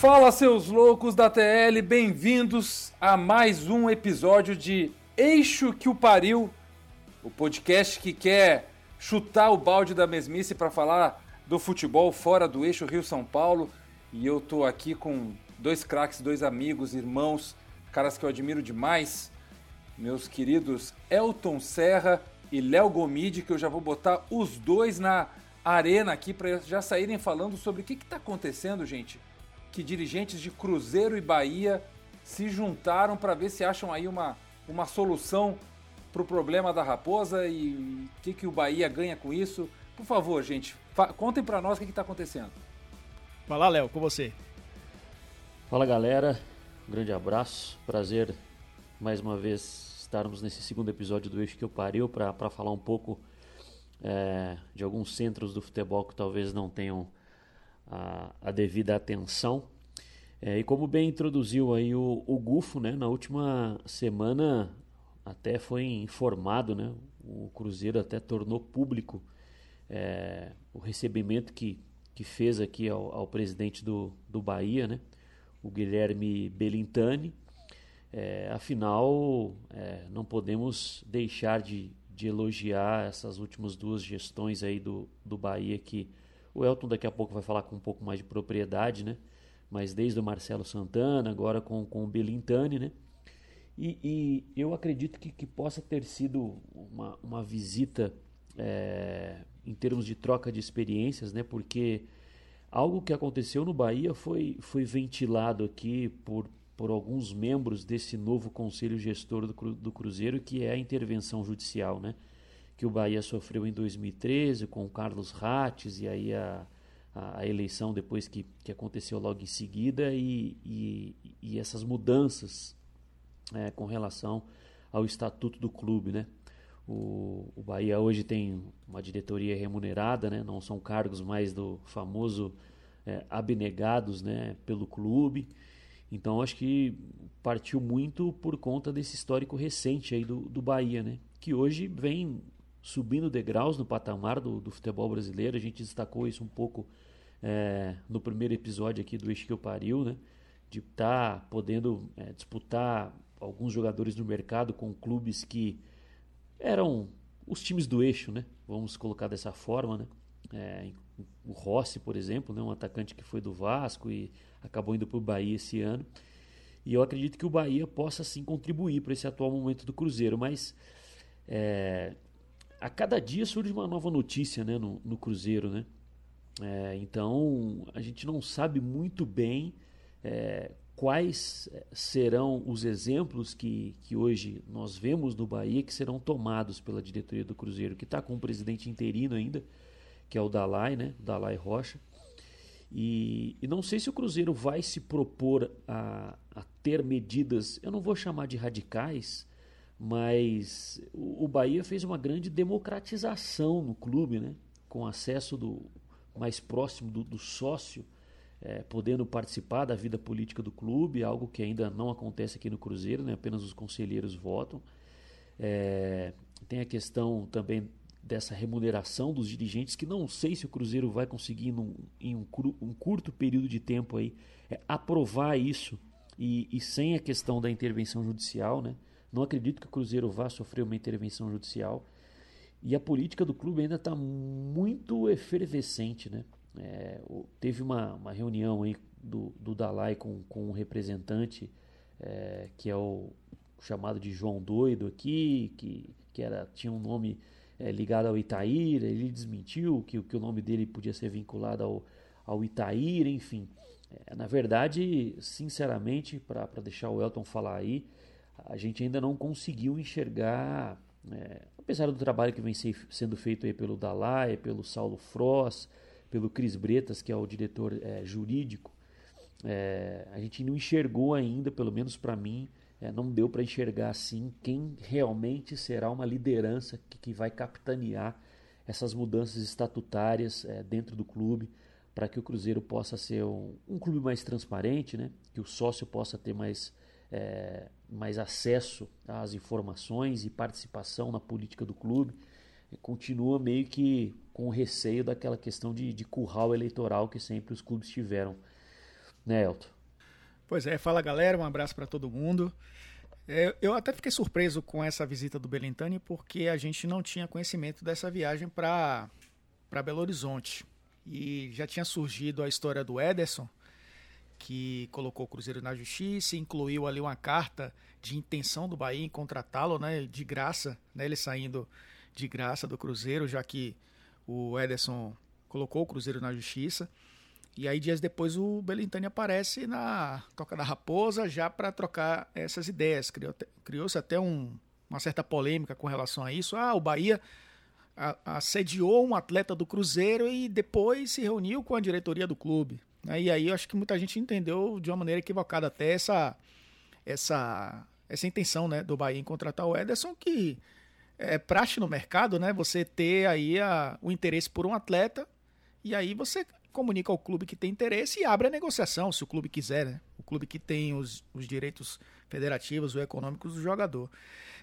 Fala, seus loucos da TL, bem-vindos a mais um episódio de Eixo que o Pariu, o podcast que quer chutar o balde da mesmice para falar do futebol fora do eixo Rio-São Paulo. E eu tô aqui com dois craques, dois amigos, irmãos, caras que eu admiro demais, meus queridos Elton Serra e Léo Gomide, que eu já vou botar os dois na arena aqui para já saírem falando sobre o que está acontecendo, gente que dirigentes de Cruzeiro e Bahia se juntaram para ver se acham aí uma, uma solução para o problema da Raposa e o que, que o Bahia ganha com isso. Por favor, gente, contem para nós o que está acontecendo. Lá, Léo, com você. Fala, galera. Um grande abraço. Prazer mais uma vez estarmos nesse segundo episódio do Eixo que eu pariu para falar um pouco é, de alguns centros do futebol que talvez não tenham a, a devida atenção. É, e como bem introduziu aí o, o Gufo, né, na última semana até foi informado, né, o Cruzeiro até tornou público é, o recebimento que, que fez aqui ao, ao presidente do, do Bahia, né, o Guilherme Belintani. É, afinal, é, não podemos deixar de, de elogiar essas últimas duas gestões aí do, do Bahia que o Elton daqui a pouco vai falar com um pouco mais de propriedade, né? Mas desde o Marcelo Santana, agora com, com o Belintani, né? E, e eu acredito que, que possa ter sido uma, uma visita é, em termos de troca de experiências, né? Porque algo que aconteceu no Bahia foi, foi ventilado aqui por, por alguns membros desse novo conselho gestor do, do Cruzeiro, que é a intervenção judicial, né? que o Bahia sofreu em 2013 com o Carlos Rates e aí a, a, a eleição depois que, que aconteceu logo em seguida e, e, e essas mudanças é, com relação ao estatuto do clube, né? O, o, Bahia hoje tem uma diretoria remunerada, né? Não são cargos mais do famoso é, abnegados, né? Pelo clube. Então acho que partiu muito por conta desse histórico recente aí do, do Bahia, né? Que hoje vem subindo degraus no patamar do, do futebol brasileiro. A gente destacou isso um pouco é, no primeiro episódio aqui do Eixo que eu pariu, né? De estar tá podendo é, disputar alguns jogadores no mercado com clubes que eram os times do eixo, né? Vamos colocar dessa forma, né? É, o Rossi, por exemplo, né? um atacante que foi do Vasco e acabou indo para o Bahia esse ano. E eu acredito que o Bahia possa sim contribuir para esse atual momento do Cruzeiro, mas é, a cada dia surge uma nova notícia né, no, no Cruzeiro, né? É, então a gente não sabe muito bem é, quais é, serão os exemplos que, que hoje nós vemos no Bahia que serão tomados pela diretoria do Cruzeiro, que está com um presidente interino ainda, que é o Dalai, né? Dalai Rocha. E, e, não sei se o Cruzeiro vai se propor a, a ter medidas, eu não vou chamar de radicais, mas o Bahia fez uma grande democratização no clube, né? com acesso do mais próximo do, do sócio, é, podendo participar da vida política do clube, algo que ainda não acontece aqui no Cruzeiro, né? apenas os conselheiros votam. É, tem a questão também dessa remuneração dos dirigentes, que não sei se o Cruzeiro vai conseguir num, em um, um, curto período de tempo aí é, aprovar isso e, e sem a questão da intervenção judicial, né? Não acredito que o Cruzeiro vá sofrer uma intervenção judicial. E a política do clube ainda está muito efervescente. Né? É, teve uma, uma reunião aí do, do Dalai com, com um representante é, que é o chamado de João Doido aqui, que, que era, tinha um nome é, ligado ao Itaíra, ele desmentiu que, que o nome dele podia ser vinculado ao, ao Itaíra, enfim. É, na verdade, sinceramente, para deixar o Elton falar aí, a gente ainda não conseguiu enxergar, é, apesar do trabalho que vem sendo feito aí pelo Dalai, pelo Saulo Frost, pelo Cris Bretas, que é o diretor é, jurídico, é, a gente não enxergou ainda, pelo menos para mim, é, não deu para enxergar assim quem realmente será uma liderança que, que vai capitanear essas mudanças estatutárias dentro do clube para que o Cruzeiro possa ser um, um, clube mais transparente, né? que o sócio possa ter mais, mais acesso às informações e participação na política do clube. Continua meio que com receio daquela questão de, de curral eleitoral que sempre os clubes tiveram, né, Elton? Pois é, fala galera, um abraço para todo mundo. É, eu até fiquei surpreso com essa visita do Belintani porque a gente não tinha conhecimento dessa viagem para Belo Horizonte. E já tinha surgido a história do Ederson, que colocou o Cruzeiro na justiça, incluiu ali uma carta de intenção do Bahia em contratá-lo, né, de graça, né, ele saindo de graça do Cruzeiro, já que o Ederson colocou o Cruzeiro na justiça. E aí, dias depois, o Belintani aparece na Toca da Raposa já para trocar essas ideias. Criou-se até um, uma certa polêmica com relação a isso. Ah, o Bahia assediou um atleta do Cruzeiro e depois se reuniu com a diretoria do clube. E aí eu acho que muita gente entendeu de uma maneira equivocada até essa, essa, essa intenção né, do Bahia em contratar o Ederson, que é praxe no mercado, né? Você ter aí a, o interesse por um atleta e aí você comunica ao clube que tem interesse e abre a negociação, se o clube quiser, né? O clube que tem os, os direitos federativos ou econômicos do jogador.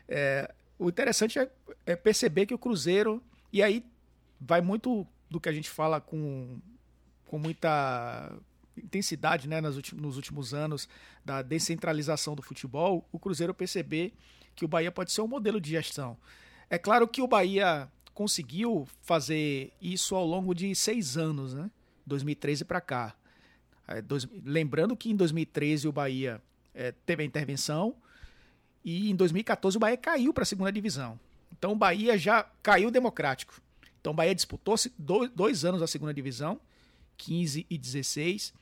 É, o interessante é, é, perceber que o Cruzeiro, e aí vai muito do que a gente fala com, com muita intensidade né, últimos, nos últimos anos da descentralização do futebol, o Cruzeiro perceber que o Bahia pode ser um modelo de gestão. É claro que o Bahia conseguiu fazer isso ao longo de seis anos, né? 2013 para cá. É, dois, lembrando que em 2013 o Bahia é, teve a intervenção e em 2014 o Bahia caiu para a segunda divisão. Então o Bahia já caiu democrático. Então o Bahia disputou dois, dois anos a segunda divisão, 15 e 16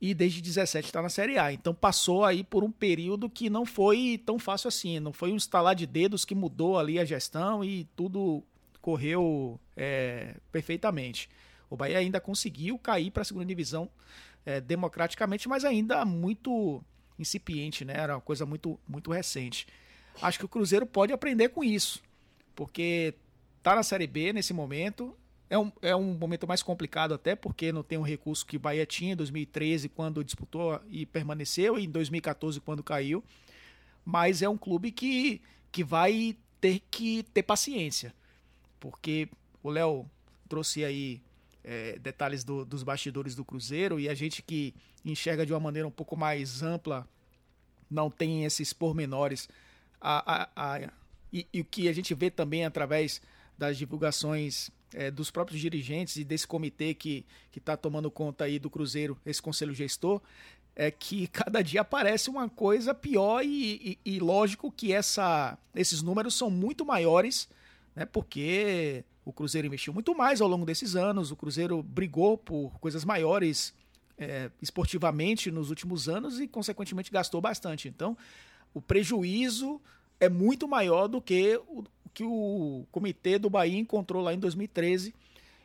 e desde 17 está na Série A. Então passou aí por um período que não foi tão fácil assim, não foi um estalar de dedos que mudou ali a gestão e tudo correu é, perfeitamente. O Bahia ainda conseguiu cair para a segunda divisão é, democraticamente, mas ainda muito incipiente, né? Era uma coisa muito, muito recente. Acho que o Cruzeiro pode aprender com isso, porque tá na Série B nesse momento, é um, é um momento mais complicado até porque não tem um recurso que Bahia tinha em 2013 quando disputou e permaneceu e em 2014 quando caiu. Mas é um clube que, que vai ter que ter paciência. Porque o Léo trouxe aí é, detalhes do, dos bastidores do Cruzeiro e a gente que enxerga de uma maneira um pouco mais ampla não tem esses pormenores. A, a, a, e, e o que a gente vê também através das divulgações é, dos próprios dirigentes e desse comitê que está tomando conta aí do Cruzeiro, esse conselho gestor, é que cada dia aparece uma coisa pior e, e, e lógico que essa, esses números são muito maiores, né, porque o Cruzeiro investiu muito mais ao longo desses anos, o Cruzeiro brigou por coisas maiores é, esportivamente nos últimos anos e, consequentemente, gastou bastante. Então, o prejuízo é muito maior do que o, que o comitê do Bahia encontrou lá em 2013.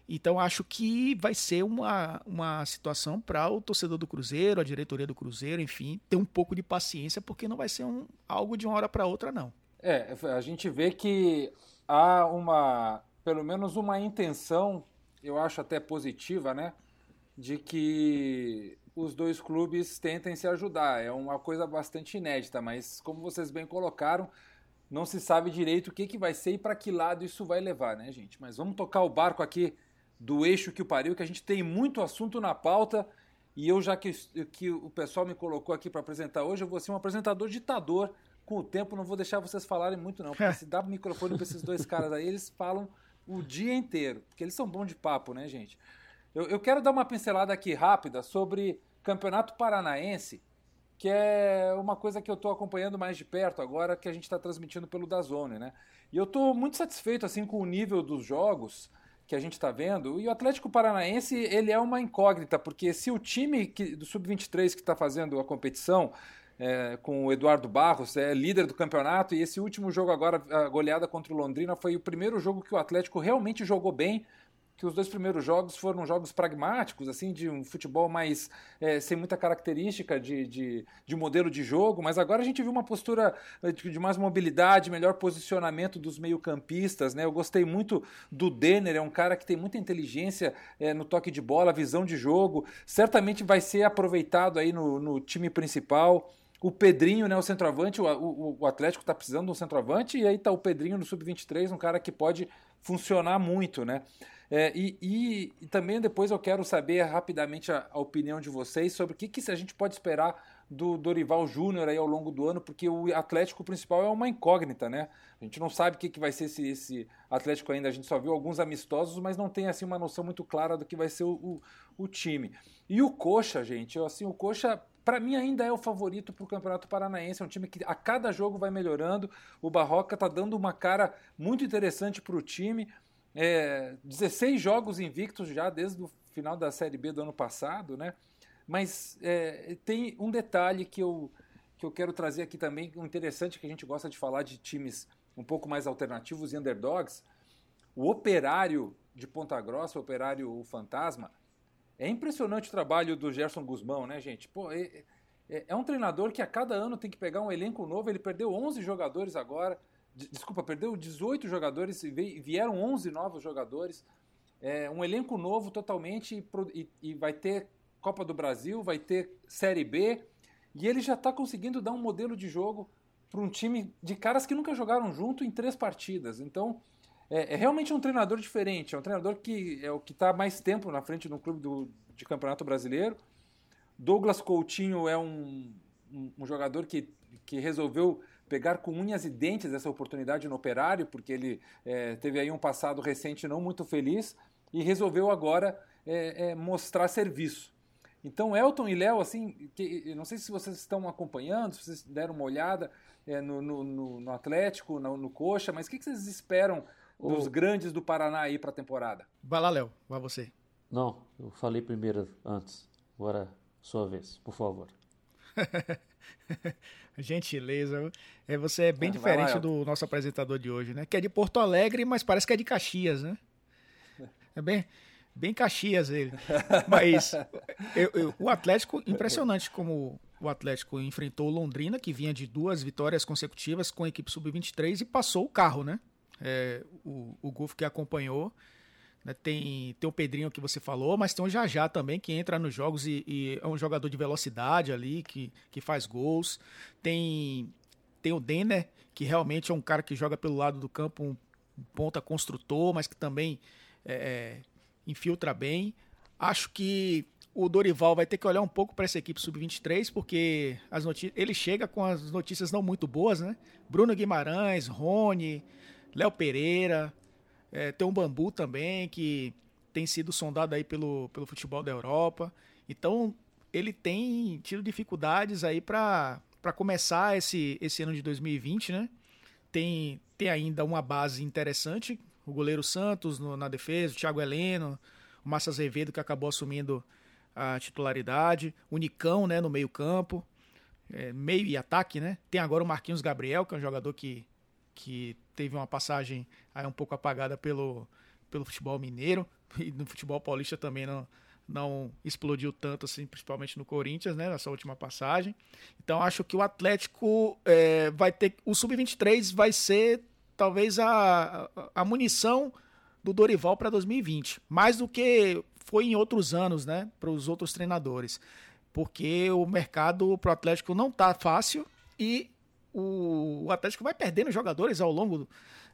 Então acho que vai ser uma, uma situação para o torcedor do Cruzeiro, a diretoria do Cruzeiro, enfim, ter um pouco de paciência, porque não vai ser um, algo de uma hora para outra, não. É, a gente vê que há uma, pelo menos uma intenção, eu acho até positiva, né? De que os dois clubes tentem se ajudar. É uma coisa bastante inédita, mas como vocês bem colocaram, não se sabe direito o que, que vai ser e para que lado isso vai levar, né, gente? Mas vamos tocar o barco aqui do eixo que o pariu, que a gente tem muito assunto na pauta. E eu, já que, que o pessoal me colocou aqui para apresentar hoje, eu vou ser um apresentador ditador. Com o tempo, não vou deixar vocês falarem muito, não. Porque se dá microfone para esses dois caras aí, eles falam o dia inteiro. Porque eles são bons de papo, né, gente? Eu, eu quero dar uma pincelada aqui rápida sobre Campeonato Paranaense que é uma coisa que eu estou acompanhando mais de perto agora, que a gente está transmitindo pelo Dazone, né? E eu estou muito satisfeito assim com o nível dos jogos que a gente está vendo. E o Atlético Paranaense ele é uma incógnita, porque se o time que, do sub-23 que está fazendo a competição é, com o Eduardo Barros é líder do campeonato e esse último jogo agora, a goleada contra o Londrina, foi o primeiro jogo que o Atlético realmente jogou bem que os dois primeiros jogos foram jogos pragmáticos, assim, de um futebol mais é, sem muita característica de, de, de, modelo de jogo, mas agora a gente viu uma postura é, de, mais mobilidade, melhor posicionamento dos meio-campistas, né? Eu gostei muito do Denner, é um cara que tem muita inteligência é, no toque de bola, visão de jogo, certamente vai ser aproveitado aí no, no time principal. O Pedrinho, né, o centroavante, o, o, o Atlético está precisando de um centroavante, e aí está o Pedrinho no sub-23, um cara que pode funcionar muito, né? É, e, e, e, também depois eu quero saber rapidamente a, a opinião de vocês sobre o que, que a gente pode esperar do Dorival Júnior aí ao longo do ano, porque o Atlético principal é uma incógnita, né? A gente não sabe o que, que vai ser esse, esse Atlético ainda. A gente só viu alguns amistosos, mas não tem assim uma noção muito clara do que vai ser o, o, o time. E o Coxa, gente, assim, o Coxa para mim ainda é o favorito para o Campeonato Paranaense. É um time que a cada jogo vai melhorando. O Barroca está dando uma cara muito interessante para o time. É, 16 jogos invictos já desde o final da Série B do ano passado, né? Mas é, tem um detalhe que eu, que eu quero trazer aqui também, interessante que a gente gosta de falar de times um pouco mais alternativos e underdogs. O operário de Ponta Grossa, o operário Fantasma, é impressionante o trabalho do Gerson Guzmão, né, gente? Pô, é, é, é, um treinador que a cada ano tem que pegar um elenco novo. Ele perdeu 11 jogadores agora. Desculpa, perdeu 18 jogadores vieram 11 novos jogadores. É um elenco novo totalmente e, e vai ter Copa do Brasil, vai ter Série B, e ele já está conseguindo dar um modelo de jogo para um time de caras que nunca jogaram junto em três partidas. Então, é, é, realmente um treinador diferente, é um treinador que é o que está mais tempo na frente do clube do, de campeonato brasileiro. Douglas Coutinho é um, um, um jogador que, que resolveu pegar com unhas e dentes essa oportunidade no operário, porque ele é, teve aí um passado recente não muito feliz e resolveu agora é, é mostrar serviço. Então, Elton e Léo, assim, que, não sei se vocês estão acompanhando, se vocês deram uma olhada é, no, no, no, Atlético, no, no Coxa, mas o que, que vocês esperam dos grandes do Paraná aí para a temporada? Vai lá, Léo, vai você. Não, eu falei primeiro antes. Agora, sua vez, por favor. Gentileza. É, você é bem diferente lá, do nosso apresentador de hoje, né? Que é de Porto Alegre, mas parece que é de Caxias, né? É bem, Bem Caxias ele. Mas eu, eu, o Atlético, impressionante como o Atlético enfrentou o Londrina, que vinha de duas vitórias consecutivas com a equipe sub-23 e passou o carro, né? É, o, o que acompanhou. Né? Tem, tem o Pedrinho que você falou, mas tem o Jajá também, que entra nos jogos e, e, é um jogador de velocidade ali, que, que faz gols. Tem, tem o Denner, que realmente é um cara que joga pelo lado do campo, um ponta construtor, mas que também é, é infiltra bem. Acho que o Dorival vai ter que olhar um pouco para essa equipe sub-23, porque as ele chega com as notícias não muito boas, né? Bruno Guimarães, Rony, Léo Pereira, é, tem um Bambu também, que tem sido sondado aí pelo, pelo futebol da Europa. Então, ele tem tido dificuldades aí para começar esse, esse ano de 2020, né? Tem, tem ainda uma base interessante, o goleiro Santos no, na defesa, o Thiago Heleno, o Massa Azevedo que acabou assumindo a titularidade, o Nicão né, no meio campo, é, meio e ataque, né? Tem agora o Marquinhos Gabriel, que é um jogador que, que teve uma passagem aí um pouco apagada pelo, pelo futebol mineiro. E no futebol paulista também não, não explodiu tanto assim, principalmente no Corinthians, né, nessa última passagem. Então acho que o Atlético é, vai ter, o sub-23 vai ser talvez a, a munição do Dorival para 2020, mais do que foi em outros anos, né, para os outros treinadores, porque o mercado para o Atlético não tá fácil e o, o Atlético vai perdendo jogadores ao longo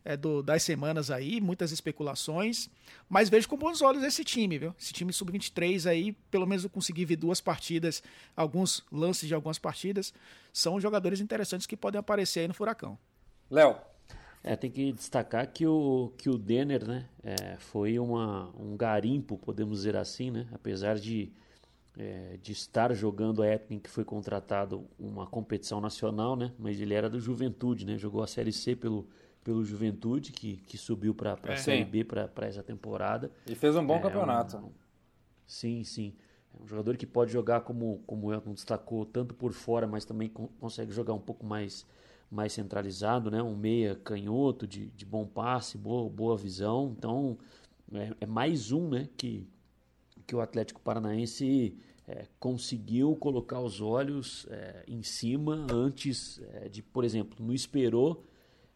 é, do, das semanas aí, muitas especulações, mas vejo com bons olhos esse time, viu? Esse time sub-23 aí, pelo menos eu consegui ver duas partidas, alguns lances de algumas partidas, são jogadores interessantes que podem aparecer aí no Furacão. Léo, é, tem que destacar que o, que o Denner né, é, foi uma, um garimpo, podemos dizer assim, né, apesar de, é, de estar jogando a época em que foi contratado uma competição nacional, né, mas ele era do Juventude, né, jogou a Série C pelo, pelo Juventude, que, que subiu para a é. Série B para essa temporada. E fez um bom é, campeonato. Um, sim, sim. É um jogador que pode jogar, como, como o Elton destacou, tanto por fora, mas também consegue jogar um pouco mais mais centralizado, né? Um meia canhoto de, de bom passe, boa, boa visão. Então, é, é mais um né, que, que o Atlético Paranaense é, conseguiu colocar os olhos é, em cima antes é, de, por exemplo, não esperou.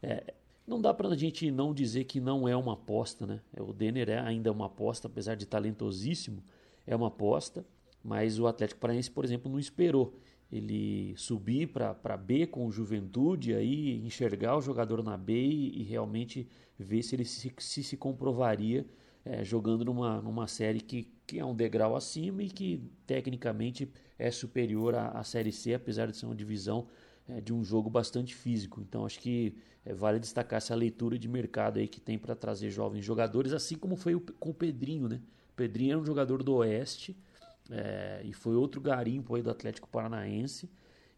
É, não dá para a gente não dizer que não é uma aposta, né? O Denner é ainda uma aposta, apesar de talentosíssimo, é uma aposta, mas o Atlético Paranaense, por exemplo, não esperou ele subir para B com o Juventude, aí enxergar o jogador na B e, e realmente ver se ele se, se, se comprovaria é, jogando numa, numa série que, que é um degrau acima e que tecnicamente é superior à, à Série C, apesar de ser uma divisão é, de um jogo bastante físico. Então acho que é, vale destacar essa leitura de mercado aí que tem para trazer jovens jogadores, assim como foi o, com o Pedrinho, né? O Pedrinho era um jogador do Oeste é, e foi outro garimpo aí do Atlético Paranaense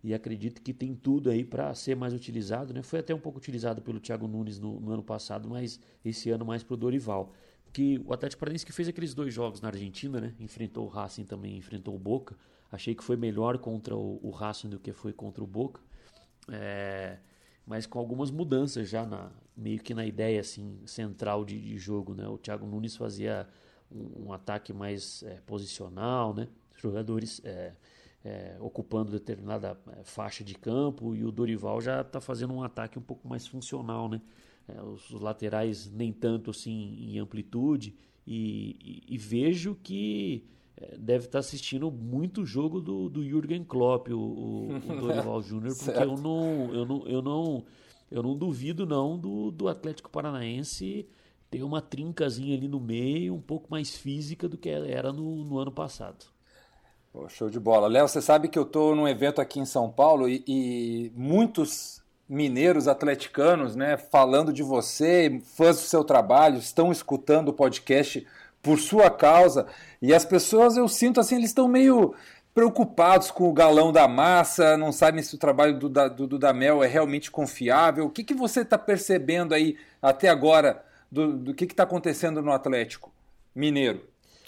e acredito que tem tudo aí para ser mais utilizado, né? Foi até um pouco utilizado pelo Thiago Nunes no, no ano passado, mas esse ano mais para o Dorival que o Atlético Paranaense que fez aqueles dois jogos na Argentina, né? Enfrentou o Racing também, enfrentou o Boca. Achei que foi melhor contra o, o Racing do que foi contra o Boca. É, mas com algumas mudanças já na meio que na ideia assim central de, de jogo, né? O Thiago Nunes fazia um, um ataque mais é, posicional, né? Jogadores é, é, ocupando determinada é, faixa de campo e o Dorival já está fazendo um ataque um pouco mais funcional, né? É, os, laterais nem tanto assim em amplitude, e, e, e vejo que é, deve estar assistindo muito jogo do, do Jürgen Klopp, o, o, o Dorival Júnior, porque eu não, eu, não, eu, não, eu não duvido não do, do Atlético Paranaense ter uma trincazinha ali no meio, um pouco mais física do que era no, no ano passado. show de bola. Léo, você sabe que eu estou num evento aqui em São Paulo e, e muitos mineiros atleticanos, né, falando de você, fãs do seu trabalho, estão escutando o podcast por sua causa. E as pessoas, eu sinto assim, eles estão meio preocupados com o galão da massa, não sabem se o trabalho do, do, do Damel é realmente confiável. O que, que você está percebendo aí até agora do, do que está acontecendo no Atlético Mineiro?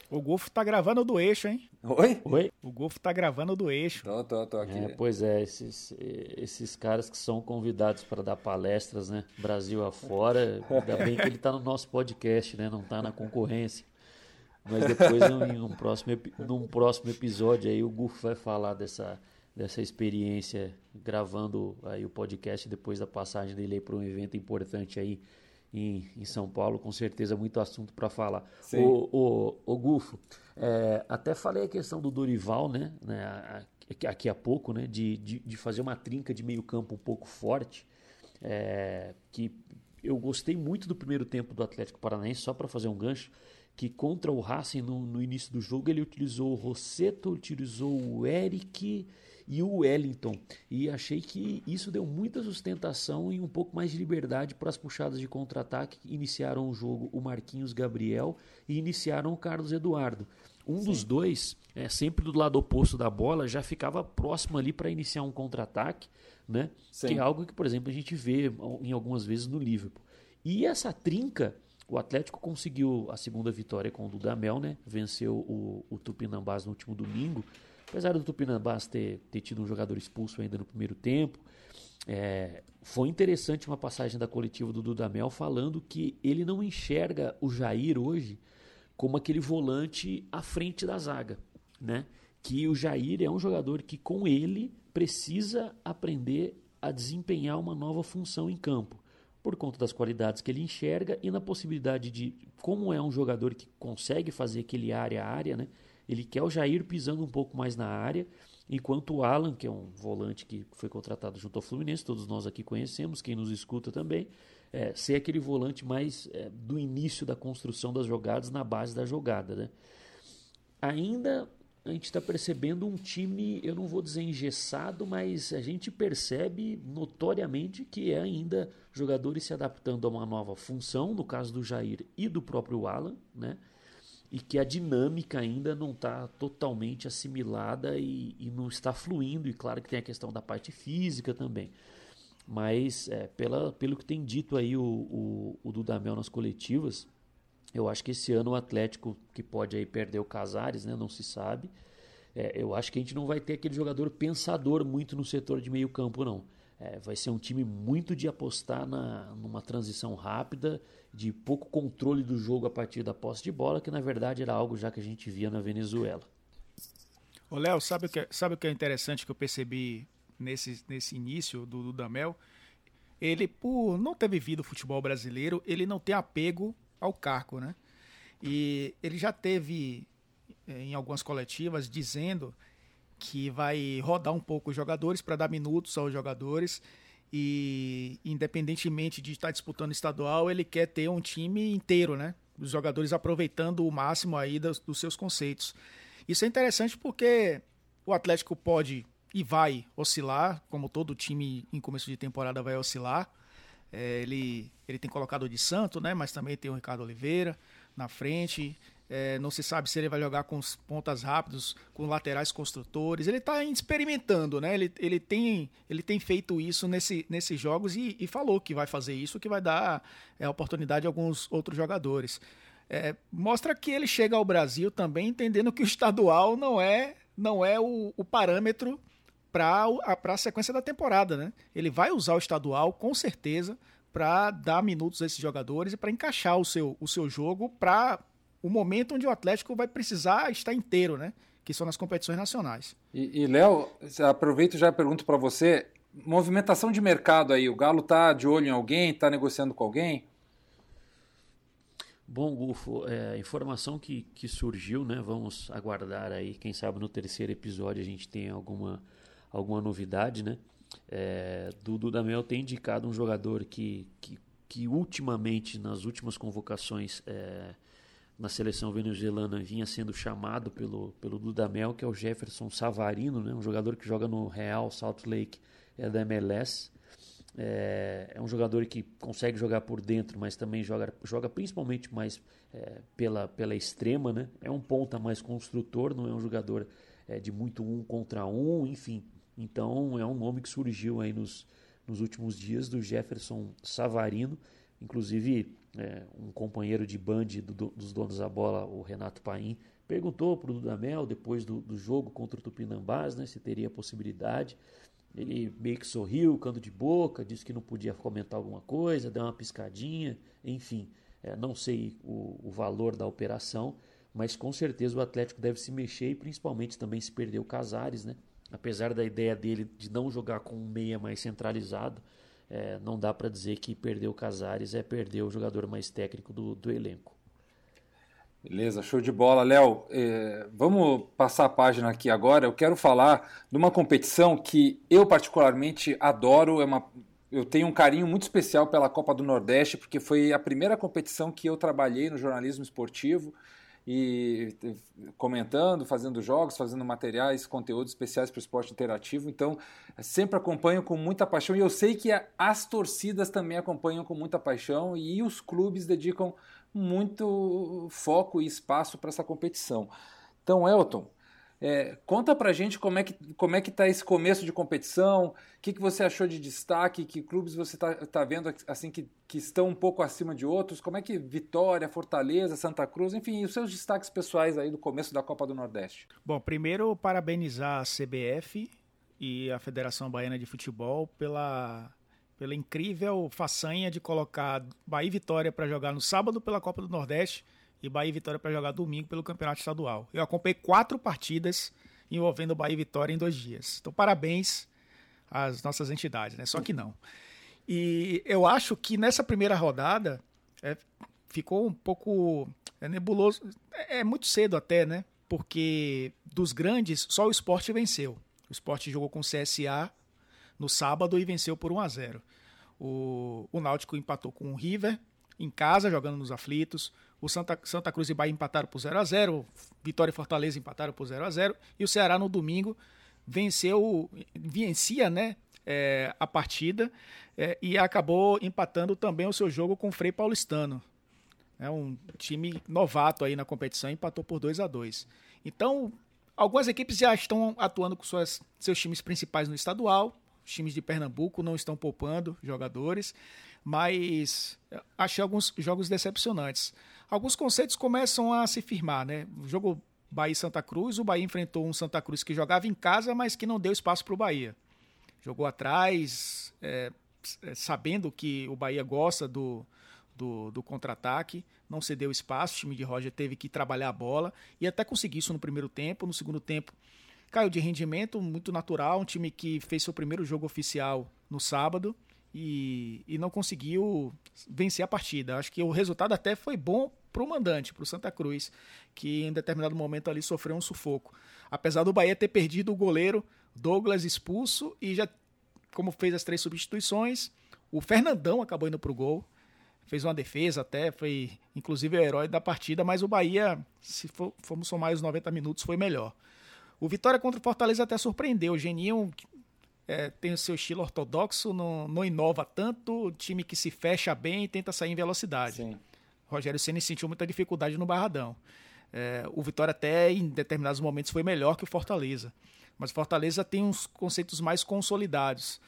O Golfo tá gravando do eixo, hein? Oi? Oi? O Golfo tá gravando do eixo. Tô, tô, tô aqui. É, pois é, esses, esses caras que são convidados para dar palestras, né? Brasil afora, ainda bem que ele tá no nosso podcast, né? Não tá na concorrência. Mas depois, em um próximo, num próximo episódio, aí o Golfo vai falar dessa, dessa experiência gravando aí o podcast depois da passagem dele para um evento importante aí em, em São Paulo, com certeza muito assunto para falar. O, o, o Gufo, é, até falei a questão do Dorival, né, né aqui há pouco, né, de, de, de, fazer uma trinca de meio campo um pouco forte, é, que eu gostei muito do primeiro tempo do Atlético Paranaense, só para fazer um gancho, que contra o Racing no, no, início do jogo ele utilizou o Rosseto, utilizou o Eric e o Wellington. E achei que isso deu muita sustentação e um pouco mais de liberdade para as puxadas de contra-ataque. Iniciaram o jogo o Marquinhos Gabriel e iniciaram o Carlos Eduardo. Um Sim. dos dois, é, sempre do lado oposto da bola, já ficava próximo ali para iniciar um contra-ataque, né? Que é algo que, por exemplo, a gente vê em algumas vezes no Liverpool. E essa trinca, o Atlético conseguiu a segunda vitória com o Dudamel, né? Venceu o, o Tupinambás no último domingo. Apesar do Tupinambás ter, ter tido um jogador expulso ainda no primeiro tempo, é, foi interessante uma passagem da coletiva do Dudamel falando que ele não enxerga o Jair hoje como aquele volante à frente da zaga, né? Que o Jair é um jogador que com ele precisa aprender a desempenhar uma nova função em campo, por conta das qualidades que ele enxerga e na possibilidade de, como é um jogador que consegue fazer aquele área a área, né? Ele quer o Jair pisando um pouco mais na área, enquanto o Alan, que é um volante que foi contratado junto ao Fluminense, todos nós aqui conhecemos, quem nos escuta também, é, ser aquele volante mais é, do início da construção das jogadas, na base da jogada. Né? Ainda a gente está percebendo um time, eu não vou dizer engessado, mas a gente percebe notoriamente que é ainda jogadores se adaptando a uma nova função, no caso do Jair e do próprio Alan, né? E que a dinâmica ainda não está totalmente assimilada e, e, não está fluindo. E claro que tem a questão da parte física também. Mas é, pela, pelo que tem dito aí o, o, o Dudamel nas coletivas, eu acho que esse ano o Atlético, que pode aí perder o Casares, né, não se sabe. É, eu acho que a gente não vai ter aquele jogador pensador muito no setor de meio campo, não. é, vai ser um time muito de apostar na, numa transição rápida, de pouco controle do jogo a partir da posse de bola, que na verdade era algo já que a gente via na Venezuela. Ô Léo, sabe o, que, é, sabe o que é interessante que eu percebi nesse, nesse início do Dudamel? Ele, por não ter vivido o futebol brasileiro, ele não tem apego ao cargo, né? E ele já teve é, em algumas coletivas dizendo que vai rodar um pouco os jogadores para dar minutos aos jogadores e independentemente de estar disputando estadual, ele quer ter um time inteiro, né? Os jogadores aproveitando o máximo aí dos, dos seus conceitos. Isso é interessante porque o Atlético pode e vai oscilar, como todo time em começo de temporada vai oscilar. É, ele, ele tem colocado o de Santo, né? Mas também tem o Ricardo Oliveira na frente. É, não se sabe se ele vai jogar com pontas rápidos, com laterais construtores. Ele está experimentando, né? Ele, ele, tem, ele tem feito isso nesse, nesses jogos e, e falou que vai fazer isso, que vai dar é, oportunidade a alguns outros jogadores. É, mostra que ele chega ao Brasil também entendendo que o estadual não é, não é o, o parâmetro para a sequência da temporada, né? Ele vai usar o estadual com certeza para dar minutos a esses jogadores e para encaixar o seu, o seu jogo para o momento onde o Atlético vai precisar estar inteiro, né? Que são nas competições nacionais. E, e Léo, aproveito e já pergunto para você, movimentação de mercado aí, o Galo tá de olho em alguém, tá negociando com alguém? Bom, Gufo, é, informação que, que surgiu, né? Vamos aguardar aí, quem sabe no terceiro episódio a gente tem alguma, alguma novidade, né? É, Dudu Damel tem indicado um jogador que, que, que ultimamente, nas últimas convocações, é, na seleção venezuelana vinha sendo chamado pelo, pelo Dudamel, que é o Jefferson Savarino, né? um jogador que joga no Real Salt Lake é da MLS. É, é, um jogador que consegue jogar por dentro, mas também joga, joga principalmente mais é, pela, pela extrema. Né? É um ponta mais construtor, não é um jogador é, de muito um contra um, enfim. Então é um nome que surgiu aí nos, nos últimos dias do Jefferson Savarino. Inclusive, é, um companheiro de band do, dos donos da bola, o Renato Paim, perguntou para o Dudamel, depois do, do, jogo contra o Tupinambás, né, se teria possibilidade. Ele meio que sorriu, canto de boca, disse que não podia comentar alguma coisa, deu uma piscadinha, enfim. É, não sei o, o, valor da operação, mas com certeza o Atlético deve se mexer e principalmente também se perder o Casares, né? Apesar da ideia dele de não jogar com um meia mais centralizado, é, não dá para dizer que perder o Casares é perder o jogador mais técnico do, do elenco. Beleza, show de bola. Léo, é, vamos passar a página aqui agora. Eu quero falar de uma competição que eu particularmente adoro. É uma, eu tenho um carinho muito especial pela Copa do Nordeste, porque foi a primeira competição que eu trabalhei no jornalismo esportivo e comentando, fazendo jogos, fazendo materiais, conteúdos especiais para o esporte interativo. Então, sempre acompanho com muita paixão e eu sei que as torcidas também acompanham com muita paixão e os clubes dedicam muito foco e espaço para essa competição. Então, Elton, é, conta pra gente como é que como é que tá esse começo de competição, o que, que você achou de destaque, que clubes você está tá vendo assim que, que estão um pouco acima de outros, como é que Vitória, Fortaleza, Santa Cruz, enfim, os seus destaques pessoais aí do começo da Copa do Nordeste. Bom, primeiro parabenizar a CBF e a Federação Baiana de Futebol pela pela incrível façanha de colocar Bahia e Vitória para jogar no sábado pela Copa do Nordeste e Bahia e Vitória para jogar domingo pelo Campeonato Estadual. Eu acompanhei quatro partidas envolvendo Bahia e Vitória em dois dias. Então, parabéns às nossas entidades, né? Só que não. E eu acho que nessa primeira rodada é, ficou um pouco é, nebuloso. É, é, muito cedo até, né? Porque dos grandes, só o esporte venceu. O esporte jogou com o CSA no sábado e venceu por 1 a 0 o, o Náutico empatou com o River em casa, jogando nos aflitos. O Santa, Santa Cruz e Bahia empataram por 0 a 0 Vitória e Fortaleza empataram por 0 a 0 E o Ceará no domingo venceu, vencia né, é, a partida é, e acabou empatando também o seu jogo com o Frei Paulistano. É um time novato aí na competição, empatou por 2 a 2 Então, algumas equipes já estão atuando com suas, seus times principais no estadual. Os times de Pernambuco não estão poupando jogadores, mas achei alguns jogos decepcionantes alguns conceitos começam a se firmar, né? O jogo Bahia Santa Cruz, o Bahia enfrentou um Santa Cruz que jogava em casa, mas que não deu espaço para o Bahia. Jogou atrás, é, é, sabendo que o Bahia gosta do, do, do contra-ataque, não cedeu espaço, o time de Roger teve que trabalhar a bola e até conseguir isso no primeiro tempo. No segundo tempo, caiu de rendimento, muito natural, um time que fez seu primeiro jogo oficial no sábado e, e não conseguiu vencer a partida. Acho que o resultado até foi bom para o mandante, para o Santa Cruz, que em determinado momento ali sofreu um sufoco. Apesar do Bahia ter perdido o goleiro Douglas expulso e já, como fez as três substituições, o Fernandão acabou indo para o gol. Fez uma defesa até, foi inclusive o herói da partida, mas o Bahia, se for, formos somar os 90 minutos, foi melhor. O Vitória contra o Fortaleza até surpreendeu. O Geninho é, tem o seu estilo ortodoxo, não, não inova tanto, time que se fecha bem e tenta sair em velocidade. Sim. Rogério Ceni sentiu muita dificuldade no Barradão. É, o Vitória até em determinados momentos foi melhor que o Fortaleza. Mas o Fortaleza tem uns conceitos mais consolidados.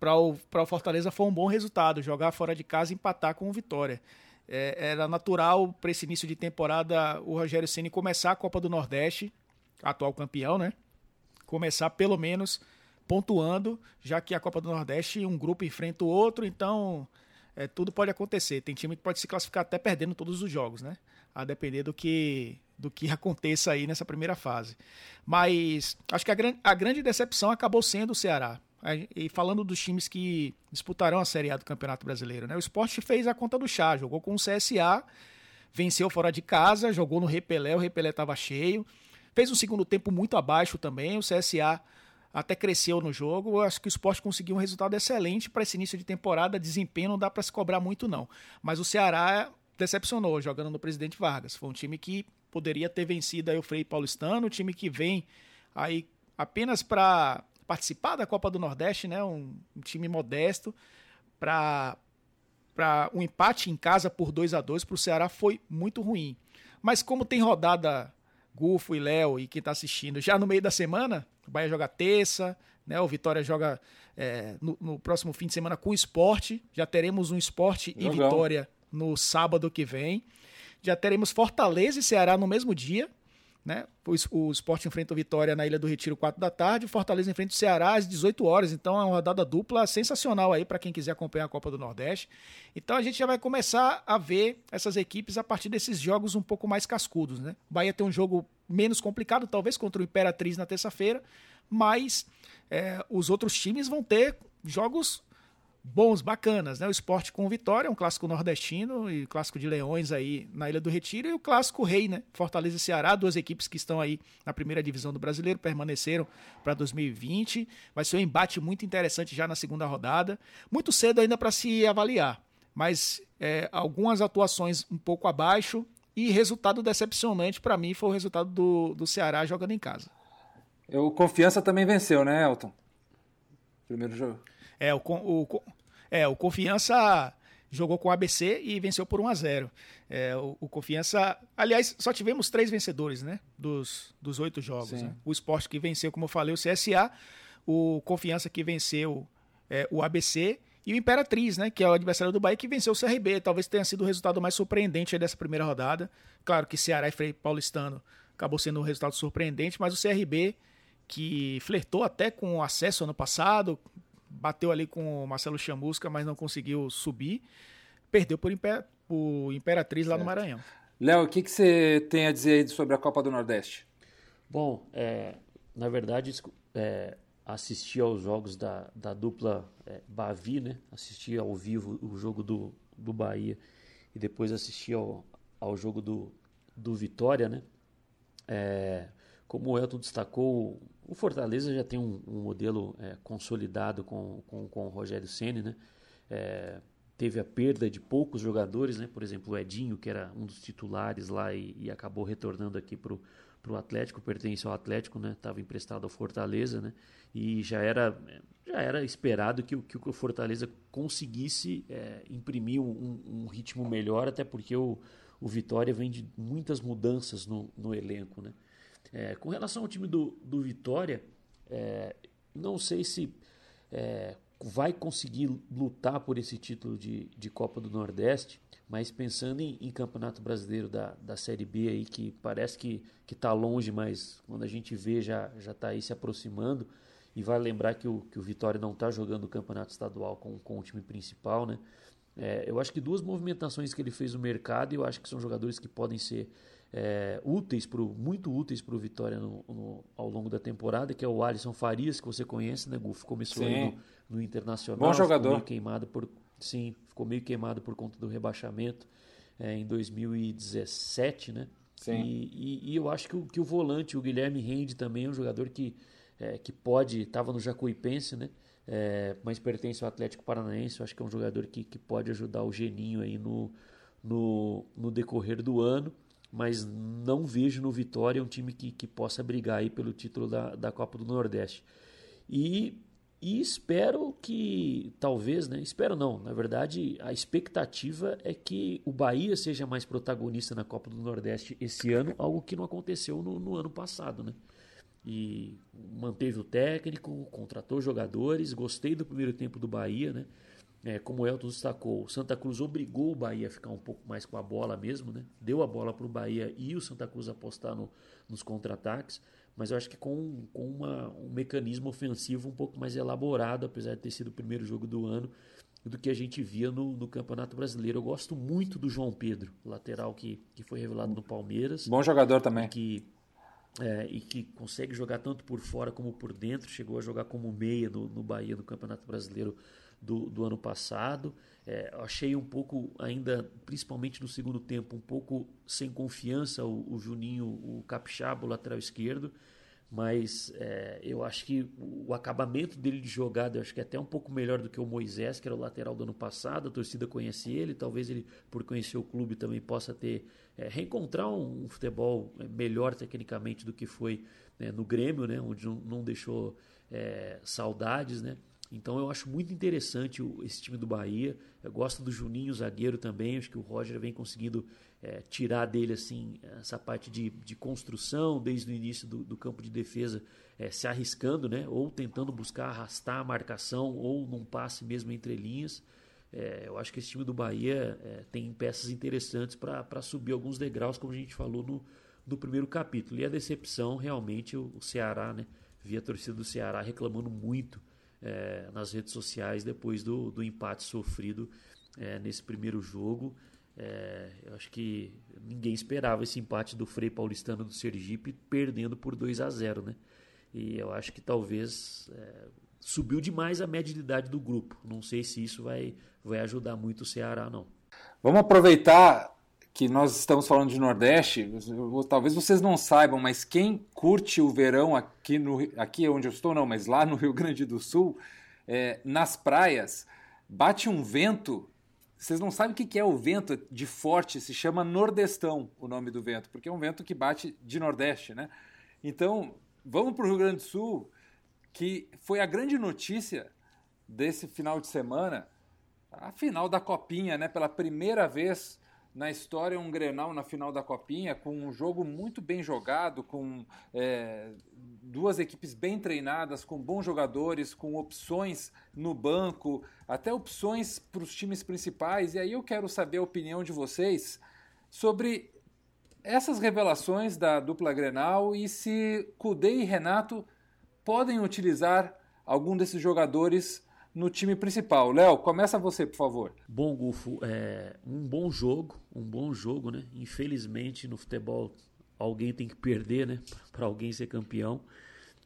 Para o, o Fortaleza foi um bom resultado, jogar fora de casa e empatar com o Vitória. É, era natural para esse início de temporada o Rogério Ceni começar a Copa do Nordeste, atual campeão, né? Começar pelo menos pontuando, já que a Copa do Nordeste um grupo enfrenta o outro, então é, tudo pode acontecer. Tem time que pode se classificar até perdendo todos os jogos, né? A depender do que do que aconteça aí nessa primeira fase. Mas acho que a, gran a grande decepção acabou sendo o Ceará. E falando dos times que disputarão a Série A do Campeonato Brasileiro, né? O Sport fez a conta do chá, jogou com o CSA, venceu fora de casa, jogou no Repelé, o Repelé estava cheio. Fez um segundo tempo muito abaixo também, o CSA até cresceu no jogo. Eu acho que o esporte conseguiu um resultado excelente para esse início de temporada. Desempenho não dá para se cobrar muito, não. Mas o Ceará decepcionou jogando no Presidente Vargas. Foi um time que poderia ter vencido aí o Frei Paulistano, um time que vem aí apenas para participar da Copa do Nordeste, né? Um, um time modesto para para um empate em casa por 2 a 2 para o Ceará foi muito ruim. Mas como tem rodada Gufo e Léo e quem está assistindo já no meio da semana, o Bahia joga terça, né? O Vitória joga é, no, no, próximo fim de semana com o esporte. Já teremos um esporte Jogão. e Vitória no sábado que vem. Já teremos Fortaleza e Ceará no mesmo dia. Né? O, o esporte enfrenta o Vitória na Ilha do Retiro, 4 da tarde. O Fortaleza enfrenta o Ceará às 18 horas. Então é uma rodada dupla sensacional aí para quem quiser acompanhar a Copa do Nordeste. Então a gente já vai começar a ver essas equipes a partir desses jogos um pouco mais cascudos. Né? O Bahia tem um jogo menos complicado, talvez contra o Imperatriz na terça-feira, mas é, os outros times vão ter jogos bons, bacanas, né? O esporte com vitória, um clássico nordestino e clássico de leões aí na Ilha do Retiro e o clássico rei, né? Fortaleza e Ceará, duas equipes que estão aí na primeira divisão do brasileiro, permaneceram para 2020. Vai ser um embate muito interessante já na segunda rodada. Muito cedo ainda para se avaliar, mas é, algumas atuações um pouco abaixo e resultado decepcionante para mim foi o resultado do, do Ceará jogando em casa. O Confiança também venceu, né, Elton? Primeiro jogo. É, o, o, é, o Confiança jogou com o ABC e venceu por 1 a 0 é, o, o, Confiança. Aliás, só tivemos três vencedores, né? Dos, dos oito jogos. Né? O esporte que venceu, como eu falei, o CSA, o Confiança que venceu é, o ABC e o Imperatriz, né? Que é o adversário do Bahia, que venceu o CRB. Talvez tenha sido o resultado mais surpreendente dessa primeira rodada. Claro que Ceará e Frei Paulistano acabou sendo um resultado surpreendente, mas o CRB, que flertou até com o acesso ano passado, bateu ali com o Marcelo Chamusca, mas não conseguiu subir. Perdeu por, Imper por Imperatriz certo. lá no Maranhão. Léo, o que, que você tem a dizer sobre a Copa do Nordeste? Bom, é, na verdade, é, assisti aos jogos da, da dupla é, Bavi, né? Assisti ao vivo o jogo do, do Bahia e depois assisti ao, ao jogo do, do Vitória, né? É, como o Elton destacou, o Fortaleza já tem um, um modelo é, consolidado com, com, com o Rogério Ceni, né? É, teve a perda de poucos jogadores, né? Por exemplo, o Edinho, que era um dos titulares lá e, e acabou retornando aqui para o Atlético, pertence ao Atlético, né? Estava emprestado ao Fortaleza, né? E já era já era esperado que, que o Fortaleza conseguisse é, imprimir um, um, ritmo melhor, até porque o, o Vitória vem de muitas mudanças no, no elenco, né? É, com relação ao time do, do Vitória, é, não sei se é, vai conseguir lutar por esse título de, de Copa do Nordeste, mas pensando em, em, Campeonato Brasileiro da, da Série B aí, que parece que está longe, mas quando a gente vê já está aí se aproximando, E vale lembrar que o, que o Vitória não está jogando o campeonato estadual com, com o time principal, né? É, eu acho que duas movimentações que ele fez no mercado, eu acho que são jogadores que podem ser é, úteis pro, muito úteis para o Vitória no, no, ao longo da temporada, que é o Alisson Farias, que você conhece, né, Gufo? Começou no, no, Internacional. Bom jogador. Meio queimado por, sim, ficou meio queimado por conta do rebaixamento é, em 2017, né? Sim. E, e, e, eu acho que o, que o volante, o Guilherme Rende, também é um jogador que, é, que pode, estava no Jacuipense, né? é, mas pertence ao Atlético Paranaense. Eu acho que é um jogador que, que pode ajudar o Geninho aí no, no, no decorrer do ano. Mas não vejo no Vitória um time que, que possa brigar aí pelo título da, da Copa do Nordeste. E, e espero que, talvez, né? Espero não, na verdade, a expectativa é que o Bahia seja mais protagonista na Copa do Nordeste esse ano, algo que não aconteceu no, no ano passado, né? e manteve o técnico, contratou jogadores. Gostei do primeiro tempo do Bahia, né? É, como o Elton destacou, o Santa Cruz obrigou o Bahia a ficar um pouco mais com a bola mesmo, né? Deu a bola para o Bahia e o Santa Cruz apostar no, nos contra-ataques, mas eu acho que com, com uma, um mecanismo ofensivo um pouco mais elaborado, apesar de ter sido o primeiro jogo do ano, do que a gente via no, no Campeonato Brasileiro. Eu gosto muito do João Pedro, lateral que, que foi revelado no Palmeiras. Bom jogador também. Que é, e que consegue jogar tanto por fora como por dentro, chegou a jogar como meia no, no Bahia no Campeonato Brasileiro do, do ano passado. É, achei um pouco, ainda, principalmente no segundo tempo, um pouco sem confiança o, o Juninho, o Capixaba, o lateral esquerdo. Mas é, eu acho que o acabamento dele de jogada, eu acho que é até um pouco melhor do que o Moisés, que era o lateral do ano passado, a torcida conhece ele, talvez ele, por conhecer o clube, também possa ter, é, reencontrar um, um, futebol melhor tecnicamente do que foi né, no Grêmio, né, onde não, não deixou é, saudades, né, então eu acho muito interessante esse time do Bahia. Eu gosto do Juninho, zagueiro também. Acho que o Roger vem conseguindo é, tirar dele assim essa parte de, de construção desde o início do, do campo de defesa, é, se arriscando, né? Ou tentando buscar arrastar a marcação ou num passe mesmo entre linhas. É, eu acho que esse time do Bahia é, tem peças interessantes para subir alguns degraus, como a gente falou no, no primeiro capítulo. E a decepção realmente o, o Ceará, né? Vi a torcida do Ceará reclamando muito é, nas redes sociais depois do, do empate sofrido é, nesse primeiro jogo. É, eu acho que ninguém esperava esse empate do Frei Paulistano do Sergipe perdendo por 2 a 0 né? E eu acho que talvez é, subiu demais a média de idade do grupo. Não sei se isso vai, vai ajudar muito o Ceará, não. Vamos aproveitar que nós estamos falando de Nordeste, talvez vocês não saibam, mas quem curte o verão aqui, no, aqui onde eu estou, não, mas lá no Rio Grande do Sul, é, nas praias, bate um vento. Vocês não sabem o que é o vento de forte, se chama Nordestão o nome do vento, porque é um vento que bate de Nordeste, né? Então, vamos para o Rio Grande do Sul, que foi a grande notícia desse final de semana, a final da Copinha, né? Pela primeira vez na história um Grenal na final da Copinha, com um jogo muito bem jogado, com é, duas equipes bem treinadas, com bons jogadores, com opções no banco, até opções para os times principais. E aí eu quero saber a opinião de vocês sobre essas revelações da dupla Grenal e se Cudê e Renato podem utilizar algum desses jogadores no time principal. Léo, começa você, por favor. Bom, Gufo, é um bom jogo, um bom jogo, né? Infelizmente no futebol alguém tem que perder, né? Para alguém ser campeão.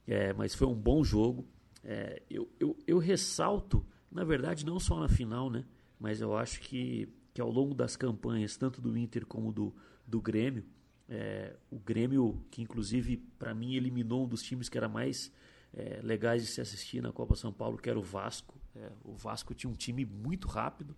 É, mas foi um bom jogo. É, eu, eu, eu ressalto, na verdade, não só na final, né? Mas eu acho que, que ao longo das campanhas, tanto do Inter como do, do Grêmio, é, o Grêmio, que inclusive para mim eliminou um dos times que era mais é, legais de se assistir na Copa São Paulo, que era o Vasco. É, o Vasco tinha um time muito rápido,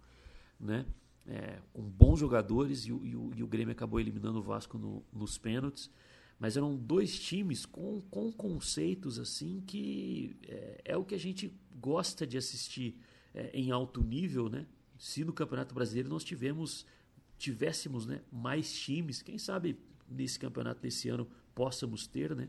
né? É, com bons jogadores e o, e, o, e o, Grêmio acabou eliminando o Vasco no, nos pênaltis. Mas eram dois times com, com conceitos assim que é, é o que a gente gosta de assistir é, em alto nível, né? Se no Campeonato Brasileiro nós tivemos, tivéssemos né, mais times, quem sabe nesse campeonato desse ano possamos ter, né?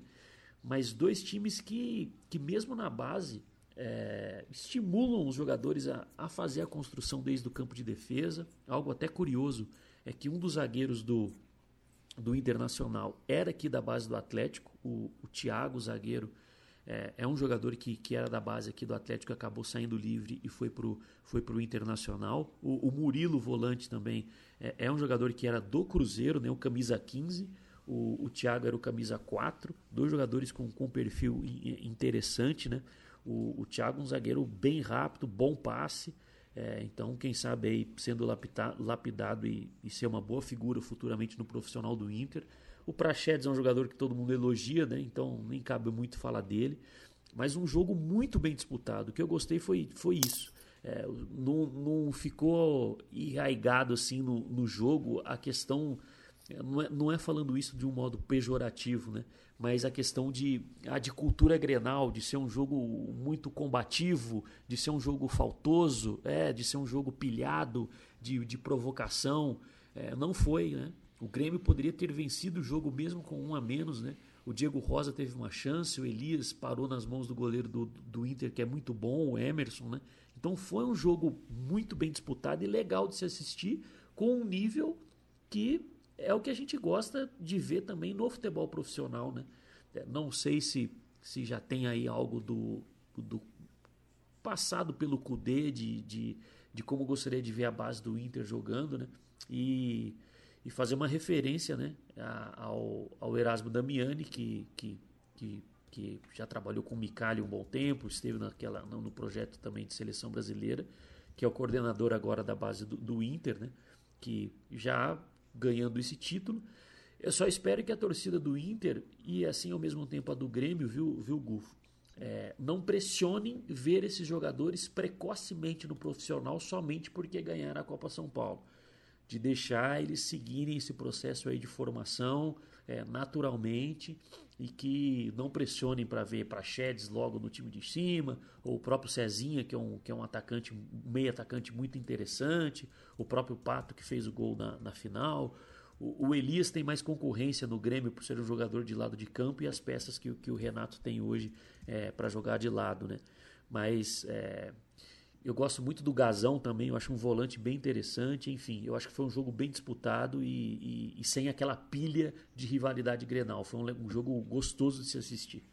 Mas dois times que, que mesmo na base é, estimulam os jogadores a, a, fazer a construção desde o campo de defesa. Algo até curioso é que um dos zagueiros do, do Internacional era aqui da base do Atlético, o, o Thiago, zagueiro, É, é, um jogador que, que era da base aqui do Atlético, acabou saindo livre e foi para o foi pro Internacional. O, o Murilo, volante também, é, é, um jogador que era do Cruzeiro, né, o camisa 15. O, o Thiago era o camisa 4. Dois jogadores com, com perfil interessante. Né? O, o Thiago, um zagueiro bem rápido, bom passe. É, então, quem sabe aí sendo lapidado, lapidado e, e, ser uma boa figura futuramente no profissional do Inter. O Prachedes é um jogador que todo mundo elogia, né? então nem cabe muito falar dele. Mas um jogo muito bem disputado. O que eu gostei foi, foi isso. É, não, não ficou enraigado assim no, no jogo a questão. Não é, não é falando isso de um modo pejorativo, né? mas a questão de, a de cultura grenal, de ser um jogo muito combativo, de ser um jogo faltoso, é, de ser um jogo pilhado, de, de provocação, é, não foi. Né? O Grêmio poderia ter vencido o jogo mesmo com um a menos, né? O Diego Rosa teve uma chance, o Elias parou nas mãos do goleiro do, do Inter, que é muito bom, o Emerson, né? Então foi um jogo muito bem disputado e legal de se assistir, com um nível que é o que a gente gosta de ver também no futebol profissional, né? É, não sei se, se já tem aí algo do, do passado pelo Cudê, de, de, de como gostaria de ver a base do Inter jogando, né? E e fazer uma referência né, ao, ao Erasmo Damiani, que, que, que, que já trabalhou com o Micali um bom tempo, esteve naquela, no projeto também de seleção brasileira, que é o coordenador agora da base do, do Inter, né, que já ganhando esse título. Eu só espero que a torcida do Inter e assim ao mesmo tempo a do Grêmio, viu, viu Gufo? É, não pressionem ver esses jogadores precocemente no profissional somente porque ganharam a Copa São Paulo de deixar eles seguirem esse processo aí de formação é, naturalmente e que não pressionem para ver Praxedes logo no time de cima, ou o próprio Cezinha, que é um, que é um atacante, um meio atacante muito interessante, o próprio Pato que fez o gol na, na final. O, o, Elias tem mais concorrência no Grêmio por ser um jogador de lado de campo e as peças que, que o Renato tem hoje é, para jogar de lado, né? Mas é, eu gosto muito do Gazão também, eu acho um volante bem interessante. Enfim, eu acho que foi um jogo bem disputado e, e, e sem aquela pilha de rivalidade grenal. Foi um, um jogo gostoso de se assistir.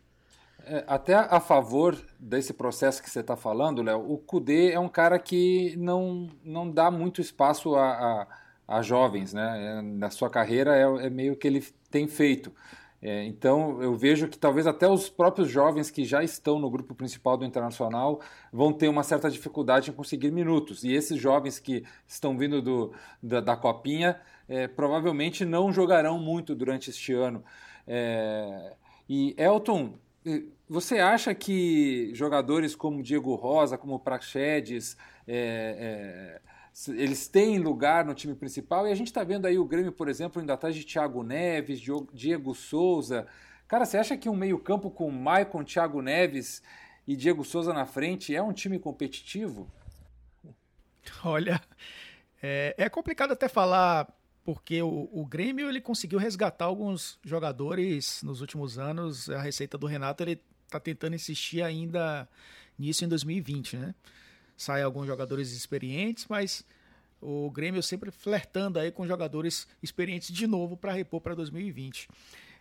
É, até a favor desse processo que você está falando, Léo, o Kudê é um cara que não, não dá muito espaço a, a, a jovens. Né? É, na sua carreira é, é meio que ele tem feito. É, então eu vejo que talvez até os próprios jovens que já estão no grupo principal do Internacional vão ter uma certa dificuldade em conseguir minutos. E esses jovens que estão vindo do, da, da Copinha é, provavelmente não jogarão muito durante este ano. É, e Elton, você acha que jogadores como Diego Rosa, como Praxedes, é, é eles têm lugar no time principal. E a gente está vendo aí o Grêmio, por exemplo, indo atrás de Thiago Neves, Diego Souza. Cara, você acha que um meio-campo com Maicon, Thiago Neves e Diego Souza na frente é um time competitivo? Olha, é, é complicado até falar porque o, o, Grêmio ele conseguiu resgatar alguns jogadores nos últimos anos. A receita do Renato ele está tentando insistir ainda nisso em 2020, né? Sai alguns jogadores experientes, mas o Grêmio sempre flertando aí com jogadores experientes de novo para repor para 2020.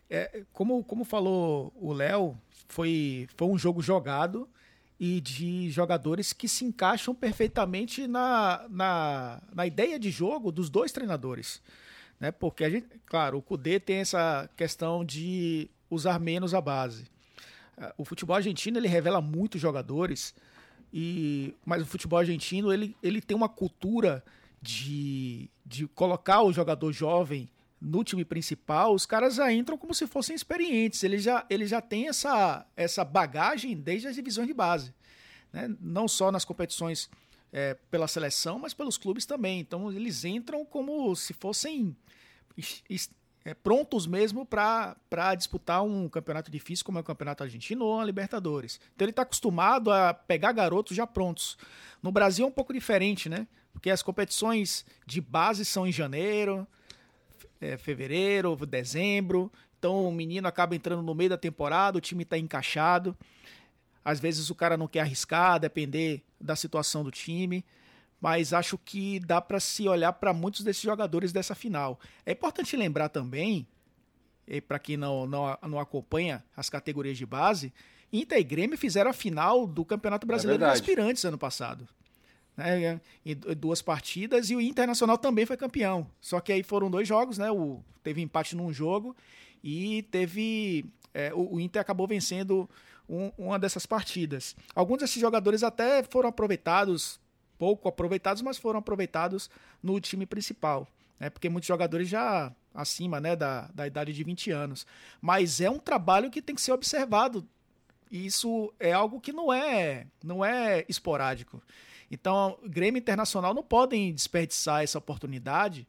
É, como, como falou o Léo, foi, foi um jogo jogado e de jogadores que se encaixam perfeitamente na, na, na ideia de jogo dos dois treinadores. Né? Porque, a gente, claro, o Cudê tem essa questão de usar menos a base. O futebol argentino ele revela muitos jogadores e, mas o futebol argentino ele, ele tem uma cultura de, de colocar o jogador jovem no time principal, os caras já entram como se fossem experientes. Eles já, eles já têm essa, essa bagagem desde as divisões de base. Né? Não só nas competições é, pela seleção, mas pelos clubes também. Então eles entram como se fossem é, prontos mesmo para disputar um campeonato difícil como é o campeonato argentino ou a Libertadores. Então ele está acostumado a pegar garotos já prontos. No Brasil é um pouco diferente, né? Porque as competições de base são em janeiro, é, fevereiro, dezembro. Então o menino acaba entrando no meio da temporada, o time está encaixado. Às vezes o cara não quer arriscar, depender da situação do time mas acho que dá para se olhar para muitos desses jogadores dessa final. É importante lembrar também, para quem não, não, não acompanha as categorias de base, Inter e Grêmio fizeram a final do Campeonato Brasileiro é de Aspirantes ano passado. Né, em duas partidas, e o Internacional também foi campeão. Só que aí foram dois jogos, né? O, teve empate num jogo e teve. É, o, o, Inter acabou vencendo um, uma dessas partidas. Alguns desses jogadores até foram aproveitados, pouco aproveitados, mas foram aproveitados no time principal. Né, porque muitos jogadores já acima né, da, da idade de 20 anos. Mas é um trabalho que tem que ser observado. E isso é algo que não é, não é esporádico. Então, Grêmio Internacional não podem desperdiçar essa oportunidade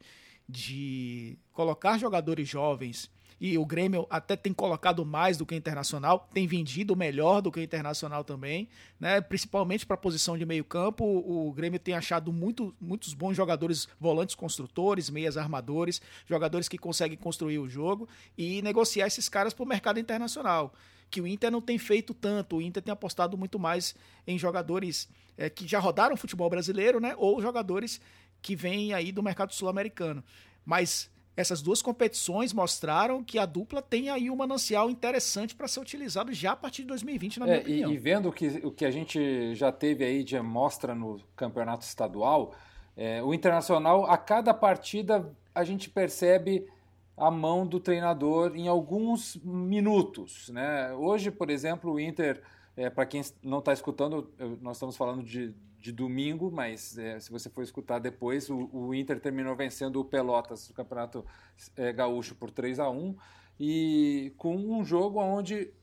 de colocar jogadores jovens e o Grêmio até tem colocado mais do que o Internacional, tem vendido melhor do que o Internacional também, né? principalmente para a posição de meio campo. O Grêmio tem achado muito, muitos bons jogadores, volantes construtores, meias armadores, jogadores que conseguem construir o jogo e negociar esses caras para o mercado internacional. Que o Inter não tem feito tanto, o Inter tem apostado muito mais em jogadores é, que já rodaram futebol brasileiro, né? Ou jogadores que vêm aí do mercado sul-americano. Mas essas duas competições mostraram que a dupla tem aí um manancial interessante para ser utilizado já a partir de 2020, na minha é, opinião. E, e vendo o que, o que a gente já teve aí de amostra no campeonato estadual, é, o Internacional, a cada partida, a gente percebe a mão do treinador em alguns minutos. Né? Hoje, por exemplo, o Inter, é, para quem não está escutando, nós estamos falando de de domingo, mas é, se você for escutar depois, o, o, Inter terminou vencendo o Pelotas do Campeonato é, Gaúcho por 3 a 1 e com um jogo onde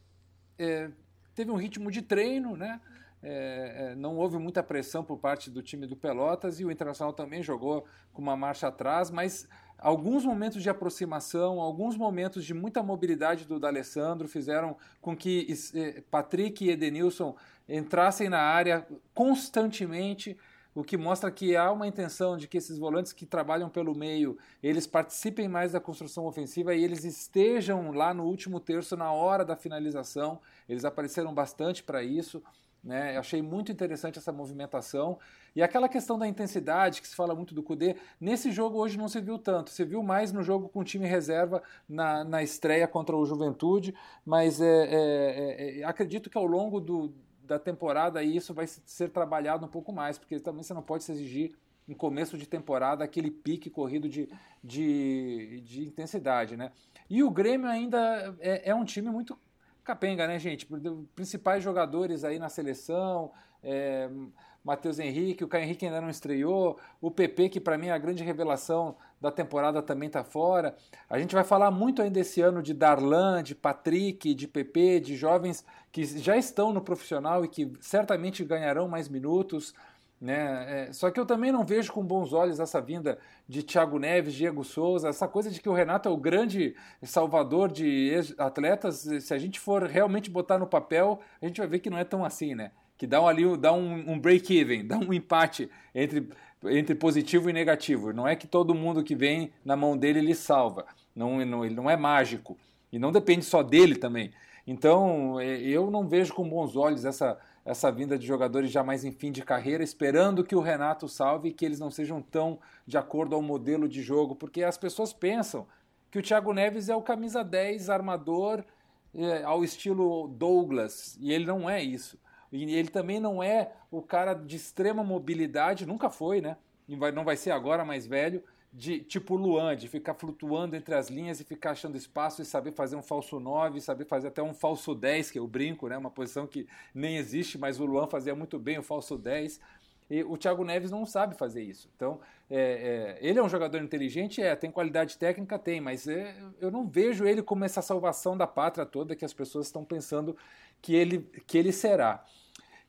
é, teve um ritmo de treino, né? É, é, não houve muita pressão por parte do time do Pelotas e o Internacional também jogou com uma marcha atrás, mas alguns momentos de aproximação, alguns momentos de muita mobilidade do D'Alessandro fizeram com que é, Patrick e Edenilson entrassem na área constantemente, o que mostra que há uma intenção de que esses volantes que trabalham pelo meio, eles participem mais da construção ofensiva e eles estejam lá no último terço na hora da finalização. Eles apareceram bastante para isso. Né? Eu achei muito interessante essa movimentação. E aquela questão da intensidade, que se fala muito do Cudê, nesse jogo hoje não se viu tanto. Se viu mais no jogo com o time reserva na, na estreia contra o Juventude, mas é, é, é, acredito que ao longo do, da temporada isso vai ser trabalhado um pouco mais, porque também você não pode se exigir em começo de temporada aquele pique corrido de, de, de intensidade, né? E o Grêmio ainda é, é, um time muito capenga, né, gente? Principais jogadores aí na seleção, é, Matheus Henrique, o Caio Henrique ainda não estreou, o PP, que para mim é a grande revelação da temporada, também está fora. A gente vai falar muito ainda esse ano de Darlan, de Patrick, de PP, de jovens que já estão no profissional e que certamente ganharão mais minutos. Né? É, só que eu também não vejo com bons olhos essa vinda de Thiago Neves, Diego Souza, essa coisa de que o Renato é o grande salvador de atletas. Se a gente for realmente botar no papel, a gente vai ver que não é tão assim, né? que dá um, ali, dá um, um break-even, dá um empate entre, entre positivo e negativo. Não é que todo mundo que vem na mão dele ele salva. Não, não, ele não é mágico. E não depende só dele também. Então, é, eu não vejo com bons olhos essa, essa vinda de jogadores já mais em fim de carreira, esperando que o Renato salve e que eles não sejam tão de acordo ao modelo de jogo, porque as pessoas pensam que o Thiago Neves é o camisa 10 armador é, ao estilo Douglas, e ele não é isso. E ele também não é o cara de extrema mobilidade, nunca foi, né? Vai, não vai ser agora mais velho, de tipo Luan, de ficar flutuando entre as linhas e ficar achando espaço e saber fazer um falso 9, saber fazer até um falso 10, que é o brinco, né? Uma posição que nem existe, mas o Luan fazia muito bem o falso 10. E o Thiago Neves não sabe fazer isso. Então, é, é, ele é um jogador inteligente, é, tem qualidade técnica, tem, mas é, eu não vejo ele como essa salvação da pátria toda que as pessoas estão pensando que ele, que ele será.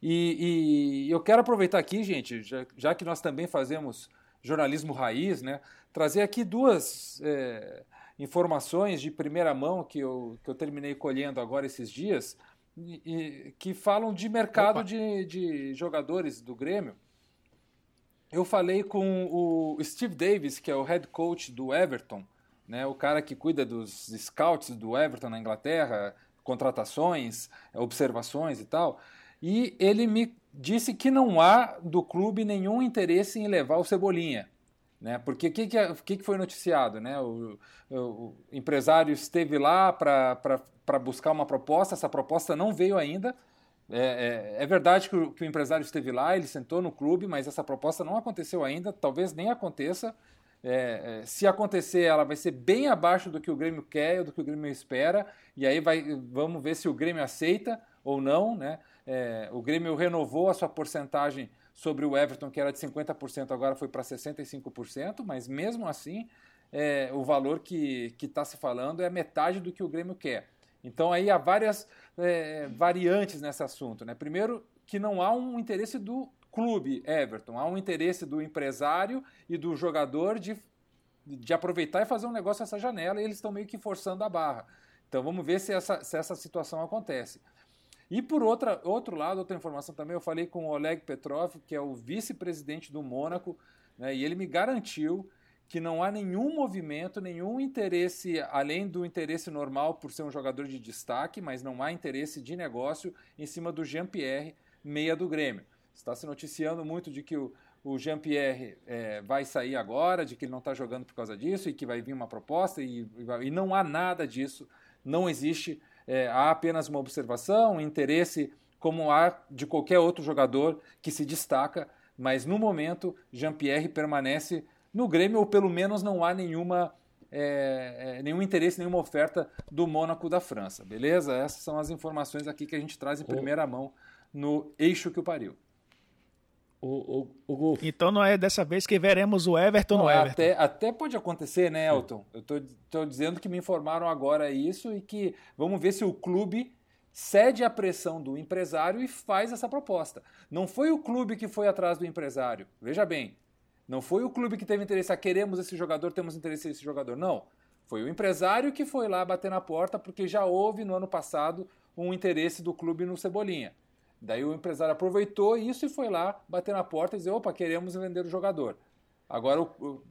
E, e eu quero aproveitar aqui, gente, já, já, que nós também fazemos jornalismo raiz, né, trazer aqui duas é, informações de primeira mão que eu, que eu terminei colhendo agora esses dias, e, e, que falam de mercado de, de jogadores do Grêmio. Eu falei com o Steve Davis, que é o head coach do Everton, né, o cara que cuida dos scouts do Everton na Inglaterra, contratações, observações e tal. E ele me disse que não há do clube nenhum interesse em levar o Cebolinha. Né? Porque o que, que, que, foi noticiado? Né? O, o, o empresário esteve lá para buscar uma proposta, essa proposta não veio ainda. É, é, é verdade que o, que o, empresário esteve lá, ele sentou no clube, mas essa proposta não aconteceu ainda, talvez nem aconteça. É, é se acontecer, ela vai ser bem abaixo do que o Grêmio quer, do que o Grêmio espera, e aí vai, vamos ver se o Grêmio aceita ou não. Né? É, o Grêmio renovou a sua porcentagem sobre o Everton, que era de 50%, agora foi para 65%, mas mesmo assim, é, o valor que está se falando é metade do que o Grêmio quer. Então aí há várias é, variantes nesse assunto. Né? Primeiro, que não há um interesse do clube Everton, há um interesse do empresário e do jogador de, de aproveitar e fazer um negócio nessa janela, e eles estão meio que forçando a barra. Então vamos ver se essa, se essa situação acontece. E por outra, outro lado, outra informação também, eu falei com o Oleg Petrov, que é o vice-presidente do Mônaco, né, e ele me garantiu que não há nenhum movimento, nenhum interesse, além do interesse normal por ser um jogador de destaque, mas não há interesse de negócio em cima do Jean-Pierre, meia do Grêmio. Está se noticiando muito de que o, o Jean-Pierre é, vai sair agora, de que ele não está jogando por causa disso e que vai vir uma proposta, e, e não há nada disso, não existe é, há apenas uma observação, um interesse como há de qualquer outro jogador que se destaca, mas no momento Jean-Pierre permanece no Grêmio, ou pelo menos não há nenhuma, é, é, nenhum interesse, nenhuma oferta do Mônaco da França, beleza? Essas são as informações aqui que a gente traz em primeira mão no Eixo que o pariu. O, o, o Então não é dessa vez que veremos o Everton não, no Everton. Até, até pode acontecer, né, Elton? Eu estou dizendo que me informaram agora isso e que vamos ver se o clube cede à pressão do empresário e faz essa proposta. Não foi o clube que foi atrás do empresário. Veja bem, não foi o clube que teve interesse, a ah, queremos esse jogador, temos interesse nesse jogador. Não. Foi o empresário que foi lá bater na porta porque já houve no ano passado um interesse do clube no Cebolinha. Daí o empresário aproveitou isso e foi lá bater na porta e dizer: opa, queremos vender o jogador. Agora o,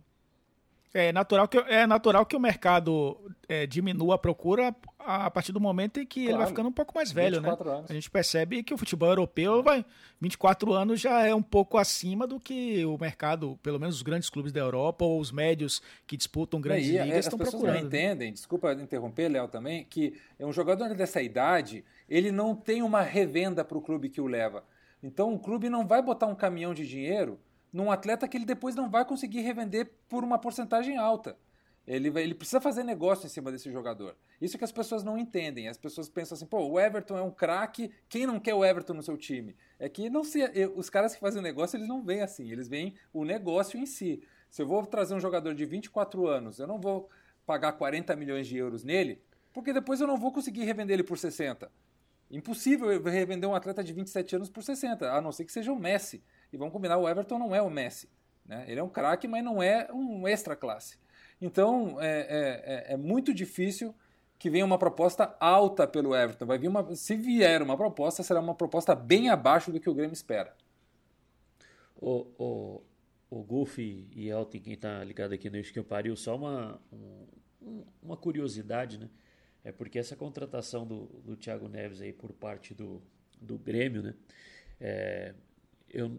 é natural que, é natural que o mercado é, diminua a procura a partir do momento em que claro, ele vai ficando um pouco mais velho, né? Anos. A gente percebe que o futebol europeu vai 24 anos já é um pouco acima do que o mercado, pelo menos os grandes clubes da Europa ou os médios que disputam grandes e, ligas estão procurando. As pessoas não entendem, desculpa interromper, Léo, também, que é um jogador dessa idade, ele não tem uma revenda para o clube que o leva. Então o clube não vai botar um caminhão de dinheiro num atleta que ele depois não vai conseguir revender por uma porcentagem alta. Ele, vai, ele precisa fazer negócio em cima desse jogador. Isso que as pessoas não entendem. As pessoas pensam assim, pô, o Everton é um craque, quem não quer o Everton no seu time? É que não se, os caras que fazem negócio, eles não veem assim, eles veem o negócio em si. Se eu vou trazer um jogador de 24 anos, eu não vou pagar 40 milhões de euros nele, porque depois eu não vou conseguir revender ele por 60. Impossível revender um atleta de 27 anos por 60, a não ser que seja o Messi. E vamos combinar, o Everton não é o Messi. Né? Ele é um craque, mas não é um extra classe. Então é, é, é, é, muito difícil que venha uma proposta alta pelo Everton. Vai vir uma, se vier uma proposta, será uma proposta bem abaixo do que o Grêmio espera. O, o, o Golf e Elton, quem está ligado aqui no Isquio Pariu, só uma, um, uma curiosidade, né? É porque essa contratação do, do Thiago Neves aí por parte do, do Grêmio, né? É, eu,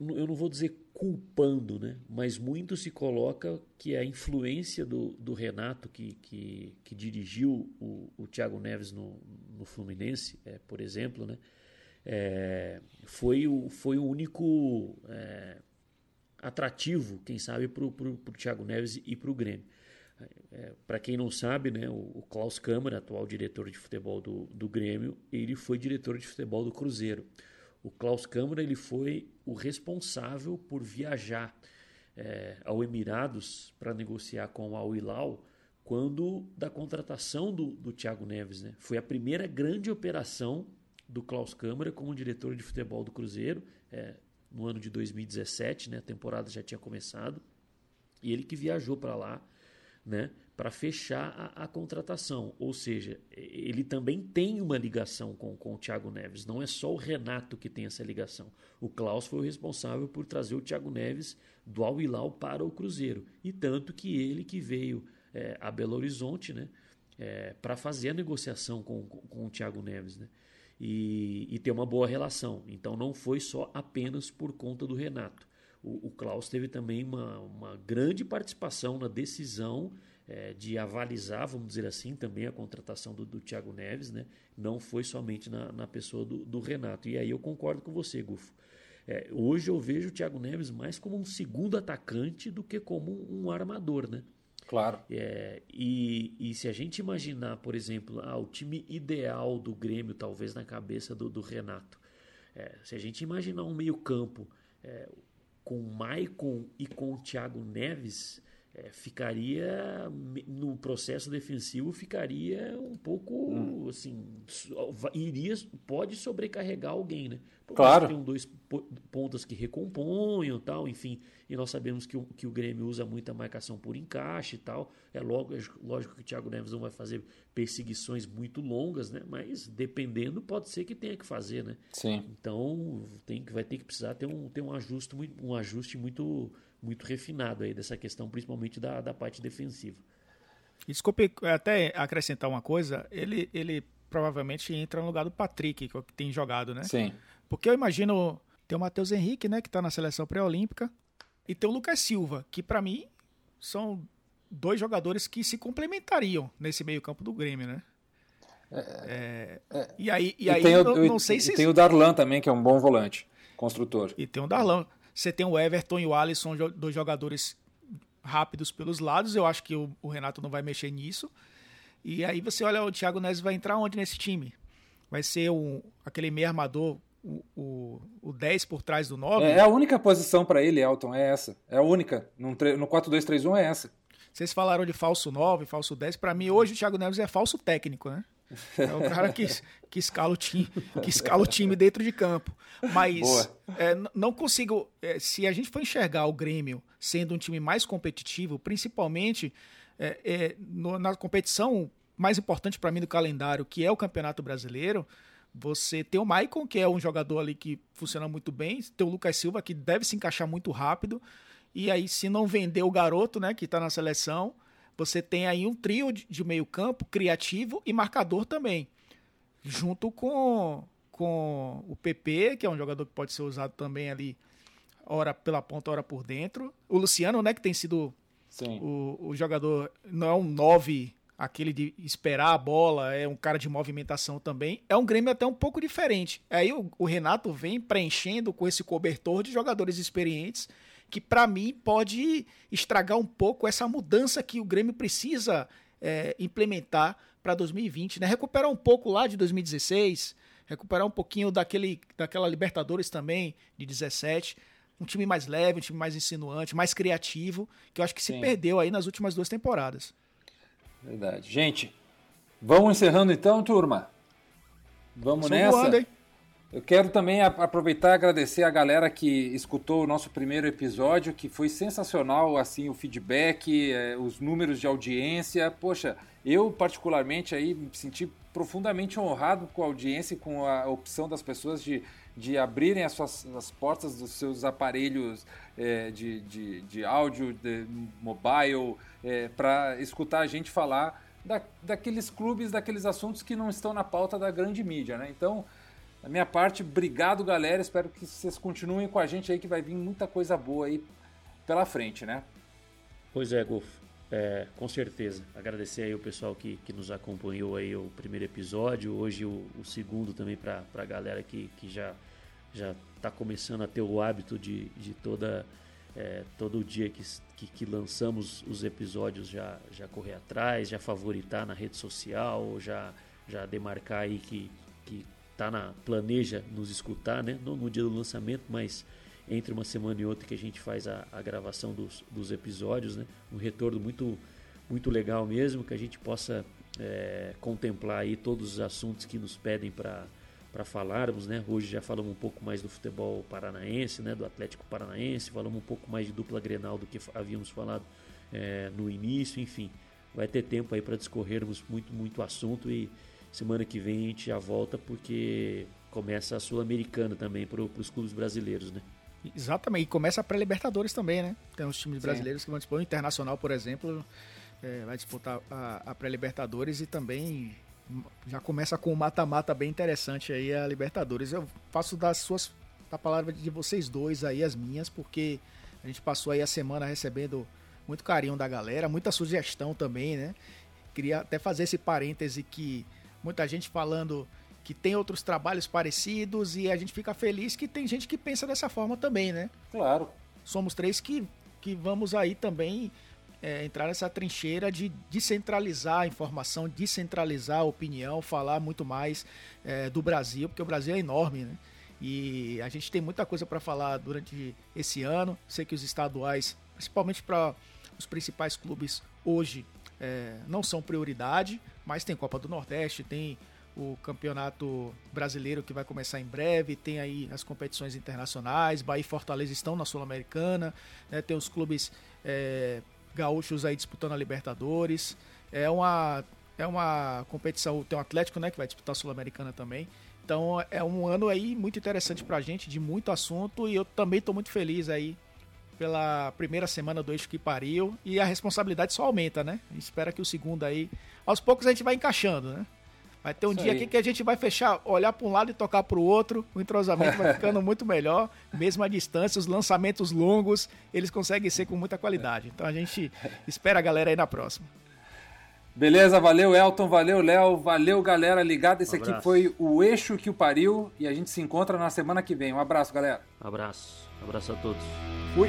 eu não vou dizer culpando, né? mas muito se coloca que a influência do, do Renato, que, que, que dirigiu o, o Thiago Neves no, no Fluminense, é, por exemplo, né? É, foi, o, foi o único é, atrativo, quem sabe, para o Thiago Neves e para o Grêmio. É, para quem não sabe, né, o, o Klaus Câmara, atual diretor de futebol do, do Grêmio, ele foi diretor de futebol do Cruzeiro. O Klaus Câmara ele foi o responsável por viajar é, ao Emirados para negociar com Al Hilal quando da contratação do, do Thiago Neves. Né? Foi a primeira grande operação do Klaus Câmara como diretor de futebol do Cruzeiro é, no ano de 2017, né? a temporada já tinha começado, e ele que viajou para lá né? para fechar a, a, contratação. Ou seja, ele também tem uma ligação com, com o Thiago Neves. Não é só o Renato que tem essa ligação. O Klaus foi o responsável por trazer o Thiago Neves do Al Hilal para o Cruzeiro. E tanto que ele que veio é, a Belo Horizonte né, é, para fazer a negociação com, com, com o Thiago Neves. Né, e, e ter uma boa relação. Então não foi só apenas por conta do Renato. O, o Klaus teve também uma, uma grande participação na decisão é, de avalizar, vamos dizer assim, também a contratação do, do Thiago Neves, né? Não foi somente na, na pessoa do, do Renato. E aí eu concordo com você, Gufo. É, hoje eu vejo o Thiago Neves mais como um segundo atacante do que como um armador, né? Claro. É, e, e se a gente imaginar, por exemplo, ah, o time ideal do Grêmio, talvez na cabeça do, do Renato, é, se a gente imaginar um meio-campo é, com o Maicon e com o Thiago Neves, é, ficaria no processo defensivo ficaria um pouco hum. assim iria pode sobrecarregar alguém né? Porque claro. tem dois pontas que recomponham tal enfim e nós sabemos que o, que o Grêmio usa muita marcação por encaixe e tal é logo é lógico que o Thiago Neves não vai fazer perseguições muito longas né mas dependendo pode ser que tenha que fazer né sim então tem que vai ter que precisar ter um ter um ajuste um ajuste muito muito refinado aí dessa questão, principalmente da, da parte defensiva. Desculpe até acrescentar uma coisa, ele, ele provavelmente entra no lugar do Patrick, que, é que tem jogado, né? Sim. Porque eu imagino, tem o Matheus Henrique, né, que está na seleção pré-olímpica, e tem o Lucas Silva, que para mim são dois jogadores que se complementariam nesse meio campo do Grêmio, né? É, é, e aí, e, e aí o, não, não sei se... tem o Darlan também, que é um bom volante, construtor. E tem o Darlan. Você tem o Everton e o Alisson, dois jogadores rápidos pelos lados. Eu acho que o, o Renato não vai mexer nisso. E aí você olha, o Thiago Neves vai entrar onde nesse time? Vai ser um, aquele meio armador, o, o, o 10 por trás do 9? É, é a única posição para ele, Elton, é essa. É a única. No, no 4-2-3-1 é essa. Vocês falaram de falso 9, falso 10. Para mim, hoje o Thiago Neves é falso técnico, né? É o cara que, que, escala, o time, que escala o time dentro de campo. Mas é, não consigo. É, se a gente for enxergar o Grêmio sendo um time mais competitivo, principalmente é, é no, na competição mais importante para mim do calendário, que é o Campeonato Brasileiro, você tem o Maicon, que é um jogador ali que funciona muito bem, tem o Lucas Silva, que deve se encaixar muito rápido. E aí, se não vender o garoto, né, que está na seleção, você tem aí um trio de meio campo criativo e marcador também, junto com, com o PP, que é um jogador que pode ser usado também ali, hora pela ponta, hora por dentro. O Luciano, né, que tem sido o, o, jogador, não é um 9, aquele de esperar a bola, é um cara de movimentação também. É um Grêmio até um pouco diferente. Aí o, o Renato vem preenchendo com esse cobertor de jogadores experientes que para mim pode estragar um pouco essa mudança que o Grêmio precisa é, implementar para 2020, né? Recuperar um pouco lá de 2016, recuperar um pouquinho daquele, daquela Libertadores também de 17, um time mais leve, um time mais insinuante, mais criativo, que eu acho que se Sim. perdeu aí nas últimas duas temporadas. Verdade. Gente, vamos encerrando então, turma. Vamos nessa. Voando, hein? Eu quero também aproveitar e agradecer a galera que escutou o nosso primeiro episódio, que foi sensacional, assim, o feedback, eh, os números de audiência. Poxa, eu particularmente aí me senti profundamente honrado com a audiência e com a opção das pessoas de, de abrirem as, suas, as portas dos seus aparelhos eh, de, de, de áudio, de mobile, eh, para escutar a gente falar da, daqueles clubes, daqueles assuntos que não estão na pauta da grande mídia, né? Então... Da minha parte, obrigado, galera. Espero que vocês continuem com a gente aí, que vai vir muita coisa boa aí pela frente, né? Pois é, Golfo. É, com certeza. Agradecer aí o pessoal que, que nos acompanhou aí o primeiro episódio, hoje o, o segundo também para a galera que, que já já está começando a ter o hábito de, de toda é, todo dia que, que, que, lançamos os episódios já, já correr atrás, já favoritar na rede social, já, já demarcar aí que, que tá na planeja nos escutar, né? Não no dia do lançamento, mas entre uma semana e outra que a gente faz a, a gravação dos, dos episódios, né? Um retorno muito muito legal mesmo, que a gente possa é, contemplar aí todos os assuntos que nos pedem para para falarmos, né? Hoje já falamos um pouco mais do futebol paranaense, né? Do Atlético Paranaense, falamos um pouco mais de dupla Grenal do que havíamos falado é, no início, enfim, vai ter tempo aí para discorrermos muito muito assunto e Semana que vem a gente já volta porque começa a Sul-Americana também para os clubes brasileiros, né? Exatamente, e começa a pré-Libertadores também, né? Tem os times Sim. brasileiros que vão disputar, o Internacional, por exemplo, é, vai disputar a, a pré-Libertadores e também já começa com um mata-mata bem interessante aí a Libertadores. Eu faço das suas da palavra de vocês dois aí, as minhas, porque a gente passou aí a semana recebendo muito carinho da galera, muita sugestão também, né? Queria até fazer esse parêntese que muita gente falando que tem outros trabalhos parecidos e a gente fica feliz que tem gente que pensa dessa forma também, né? Claro. Somos três que, que vamos aí também é, entrar nessa trincheira de descentralizar a informação, descentralizar a opinião, falar muito mais é, do Brasil, porque o Brasil é enorme, né? E a gente tem muita coisa para falar durante esse ano. Sei que os estaduais, principalmente para os principais clubes hoje, é, não são prioridade, mas tem Copa do Nordeste, tem o Campeonato Brasileiro que vai começar em breve, tem aí as competições internacionais, Bahia e Fortaleza estão na Sul-Americana, né, tem os clubes é, gaúchos aí disputando a Libertadores, é uma, é uma competição, tem o Atlético né, que vai disputar a Sul-Americana também, então é um ano aí muito interessante pra gente, de muito assunto, e eu também estou muito feliz aí pela primeira semana do Eixo que pariu, e a responsabilidade só aumenta, né? Espera que o segundo aí, aos poucos a gente vai encaixando, né? Vai ter um Isso dia aí. aqui que a gente vai fechar, olhar para um lado e tocar para o outro. O entrosamento vai ficando muito melhor, mesmo à distância. Os lançamentos longos, eles conseguem ser com muita qualidade. Então a gente espera a galera aí na próxima. Beleza, valeu Elton, valeu Léo, valeu galera ligada. Esse um aqui foi o Eixo que o pariu e a gente se encontra na semana que vem. Um abraço, galera. Um abraço, um abraço a todos. Fui.